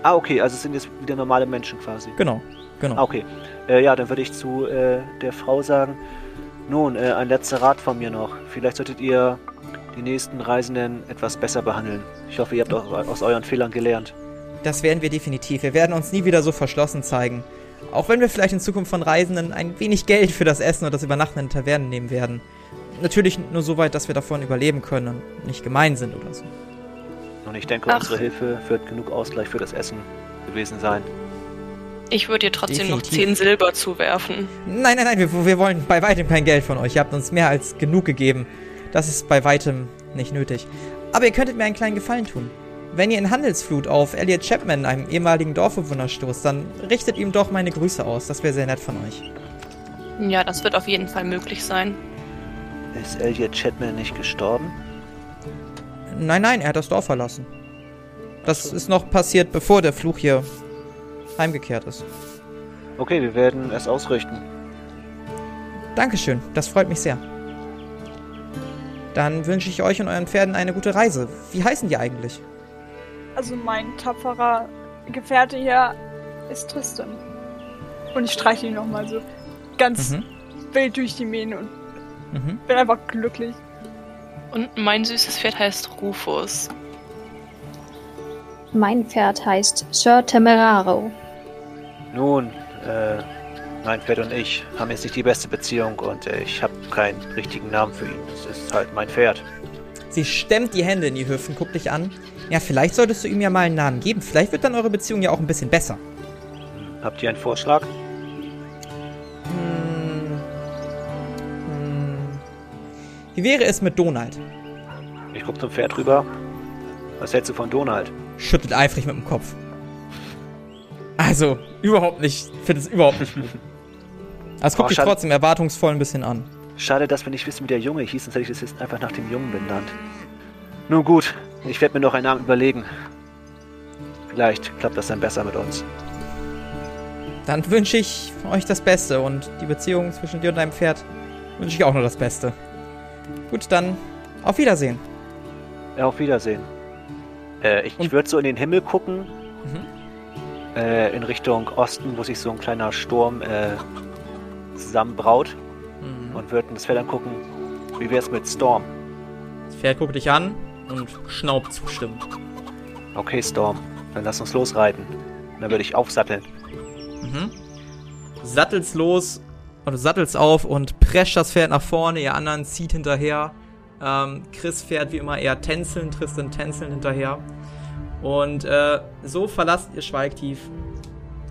Speaker 4: Ah, okay, also es sind jetzt wieder normale Menschen quasi.
Speaker 1: Genau, genau.
Speaker 4: Ah, okay. Äh, ja, dann würde ich zu äh, der Frau sagen, nun, äh, ein letzter Rat von mir noch. Vielleicht solltet ihr die nächsten Reisenden etwas besser behandeln. Ich hoffe, ihr habt auch aus euren Fehlern gelernt.
Speaker 1: Das werden wir definitiv. Wir werden uns nie wieder so verschlossen zeigen. Auch wenn wir vielleicht in Zukunft von Reisenden ein wenig Geld für das Essen und das Übernachten in Tavernen nehmen werden. Natürlich nur so weit, dass wir davon überleben können und nicht gemein sind oder so.
Speaker 4: Und ich denke,
Speaker 3: Ach.
Speaker 4: unsere Hilfe wird genug Ausgleich für das Essen gewesen sein.
Speaker 3: Ich würde dir trotzdem noch
Speaker 1: Definitiv.
Speaker 3: 10 Silber zuwerfen.
Speaker 1: Nein, nein, nein, wir, wir wollen bei weitem kein Geld von euch. Ihr habt uns mehr als genug gegeben. Das ist bei weitem nicht nötig. Aber ihr könntet mir einen kleinen Gefallen tun. Wenn ihr in Handelsflut auf Elliot Chapman, einem ehemaligen Dorfbewohner, stoßt, dann richtet ihm doch meine Grüße aus. Das wäre sehr nett von euch.
Speaker 3: Ja, das wird auf jeden Fall möglich sein.
Speaker 4: Ist Elliot Chatman nicht gestorben?
Speaker 1: Nein, nein, er hat das Dorf verlassen. Das ist noch passiert, bevor der Fluch hier heimgekehrt ist.
Speaker 4: Okay, wir werden es ausrichten.
Speaker 1: Dankeschön, das freut mich sehr. Dann wünsche ich euch und euren Pferden eine gute Reise. Wie heißen die eigentlich?
Speaker 2: Also mein tapferer Gefährte hier ist Tristan. Und ich streiche ihn nochmal so ganz
Speaker 1: Mhm.
Speaker 2: wild durch die Mähne und
Speaker 1: Mhm.
Speaker 2: bin einfach glücklich.
Speaker 3: Und mein süßes Pferd heißt Rufus.
Speaker 5: Mein Pferd heißt Sir Temeraro.
Speaker 4: Nun, äh, mein Pferd und ich haben jetzt nicht die beste Beziehung und äh, ich habe keinen richtigen Namen für ihn. Es ist halt mein Pferd.
Speaker 1: Sie stemmt die Hände in die Hüften, guckt dich an. Ja, vielleicht solltest du ihm ja mal einen Namen geben. Vielleicht wird dann eure Beziehung ja auch ein bisschen besser.
Speaker 4: Habt ihr einen Vorschlag?
Speaker 1: Wie wäre es mit Donald?
Speaker 4: Ich guck zum Pferd rüber. Was hältst du von Donald?
Speaker 1: Schüttelt eifrig mit dem Kopf. Also, überhaupt nicht. Ich finde es überhaupt nicht gut. Also guckt
Speaker 4: Oh,
Speaker 1: dich trotzdem erwartungsvoll ein bisschen an.
Speaker 4: Schade, dass wir nicht wissen, wie der Junge hieß, sonst hätte ich das jetzt einfach nach dem Jungen benannt. Nun gut, ich werde mir noch einen Namen überlegen. Vielleicht klappt das dann besser mit uns.
Speaker 1: Dann wünsche ich euch das Beste und die Beziehung zwischen dir und deinem Pferd wünsche ich auch nur das Beste. Gut, dann auf Wiedersehen.
Speaker 4: Ja, auf Wiedersehen. Äh, ich würde so in den Himmel gucken,
Speaker 1: Mhm.
Speaker 4: äh, in Richtung Osten, wo sich so ein kleiner Sturm äh, zusammenbraut
Speaker 1: Mhm.
Speaker 4: und würde das Pferd angucken, wie wär's mit Storm?
Speaker 1: Das Pferd guckt dich an und schnaubt zustimmend.
Speaker 4: Okay, Storm, dann lass uns losreiten. Dann würde ich aufsatteln.
Speaker 1: Mhm. Sattelst los und du sattelst auf und prescht das Pferd nach vorne, ihr anderen zieht hinterher. Ähm, Chris fährt wie immer eher tänzelnd, Tristan tänzelnd hinterher. Und äh, so verlasst ihr Schweigtief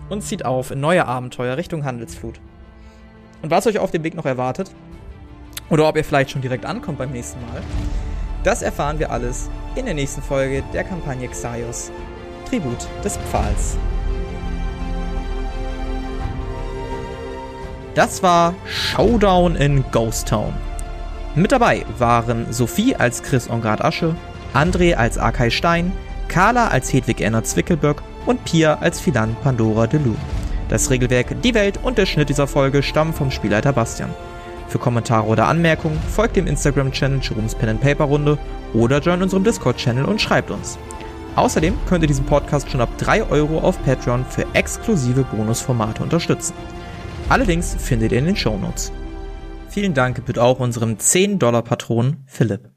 Speaker 1: und zieht auf in neue Abenteuer Richtung Handelsflut. Und was euch auf dem Weg noch erwartet, oder ob ihr vielleicht schon direkt ankommt beim nächsten Mal, das erfahren wir alles in der nächsten Folge der Kampagne Xaios, Tribut des Pfahls. Das war Showdown in Ghost Town. Mit dabei waren Sophie als Chris Engard Asche, André als Arkay Stein, Carla als Hedwig Erna Zwickelböck und Pia als Philan Pandora Delou. Das Regelwerk, die Welt und der Schnitt dieser Folge stammen vom Spielleiter Bastian. Für Kommentare oder Anmerkungen folgt dem Instagram-Channel Jerome's Pen and Paper Runde oder join unserem Discord-Channel und schreibt uns. Außerdem könnt ihr diesen Podcast schon ab 3 Euro auf Patreon für exklusive Bonusformate unterstützen. Alle Links findet ihr in den Shownotes. Vielen Dank bitte auch unserem 10-Dollar-Patron Philipp.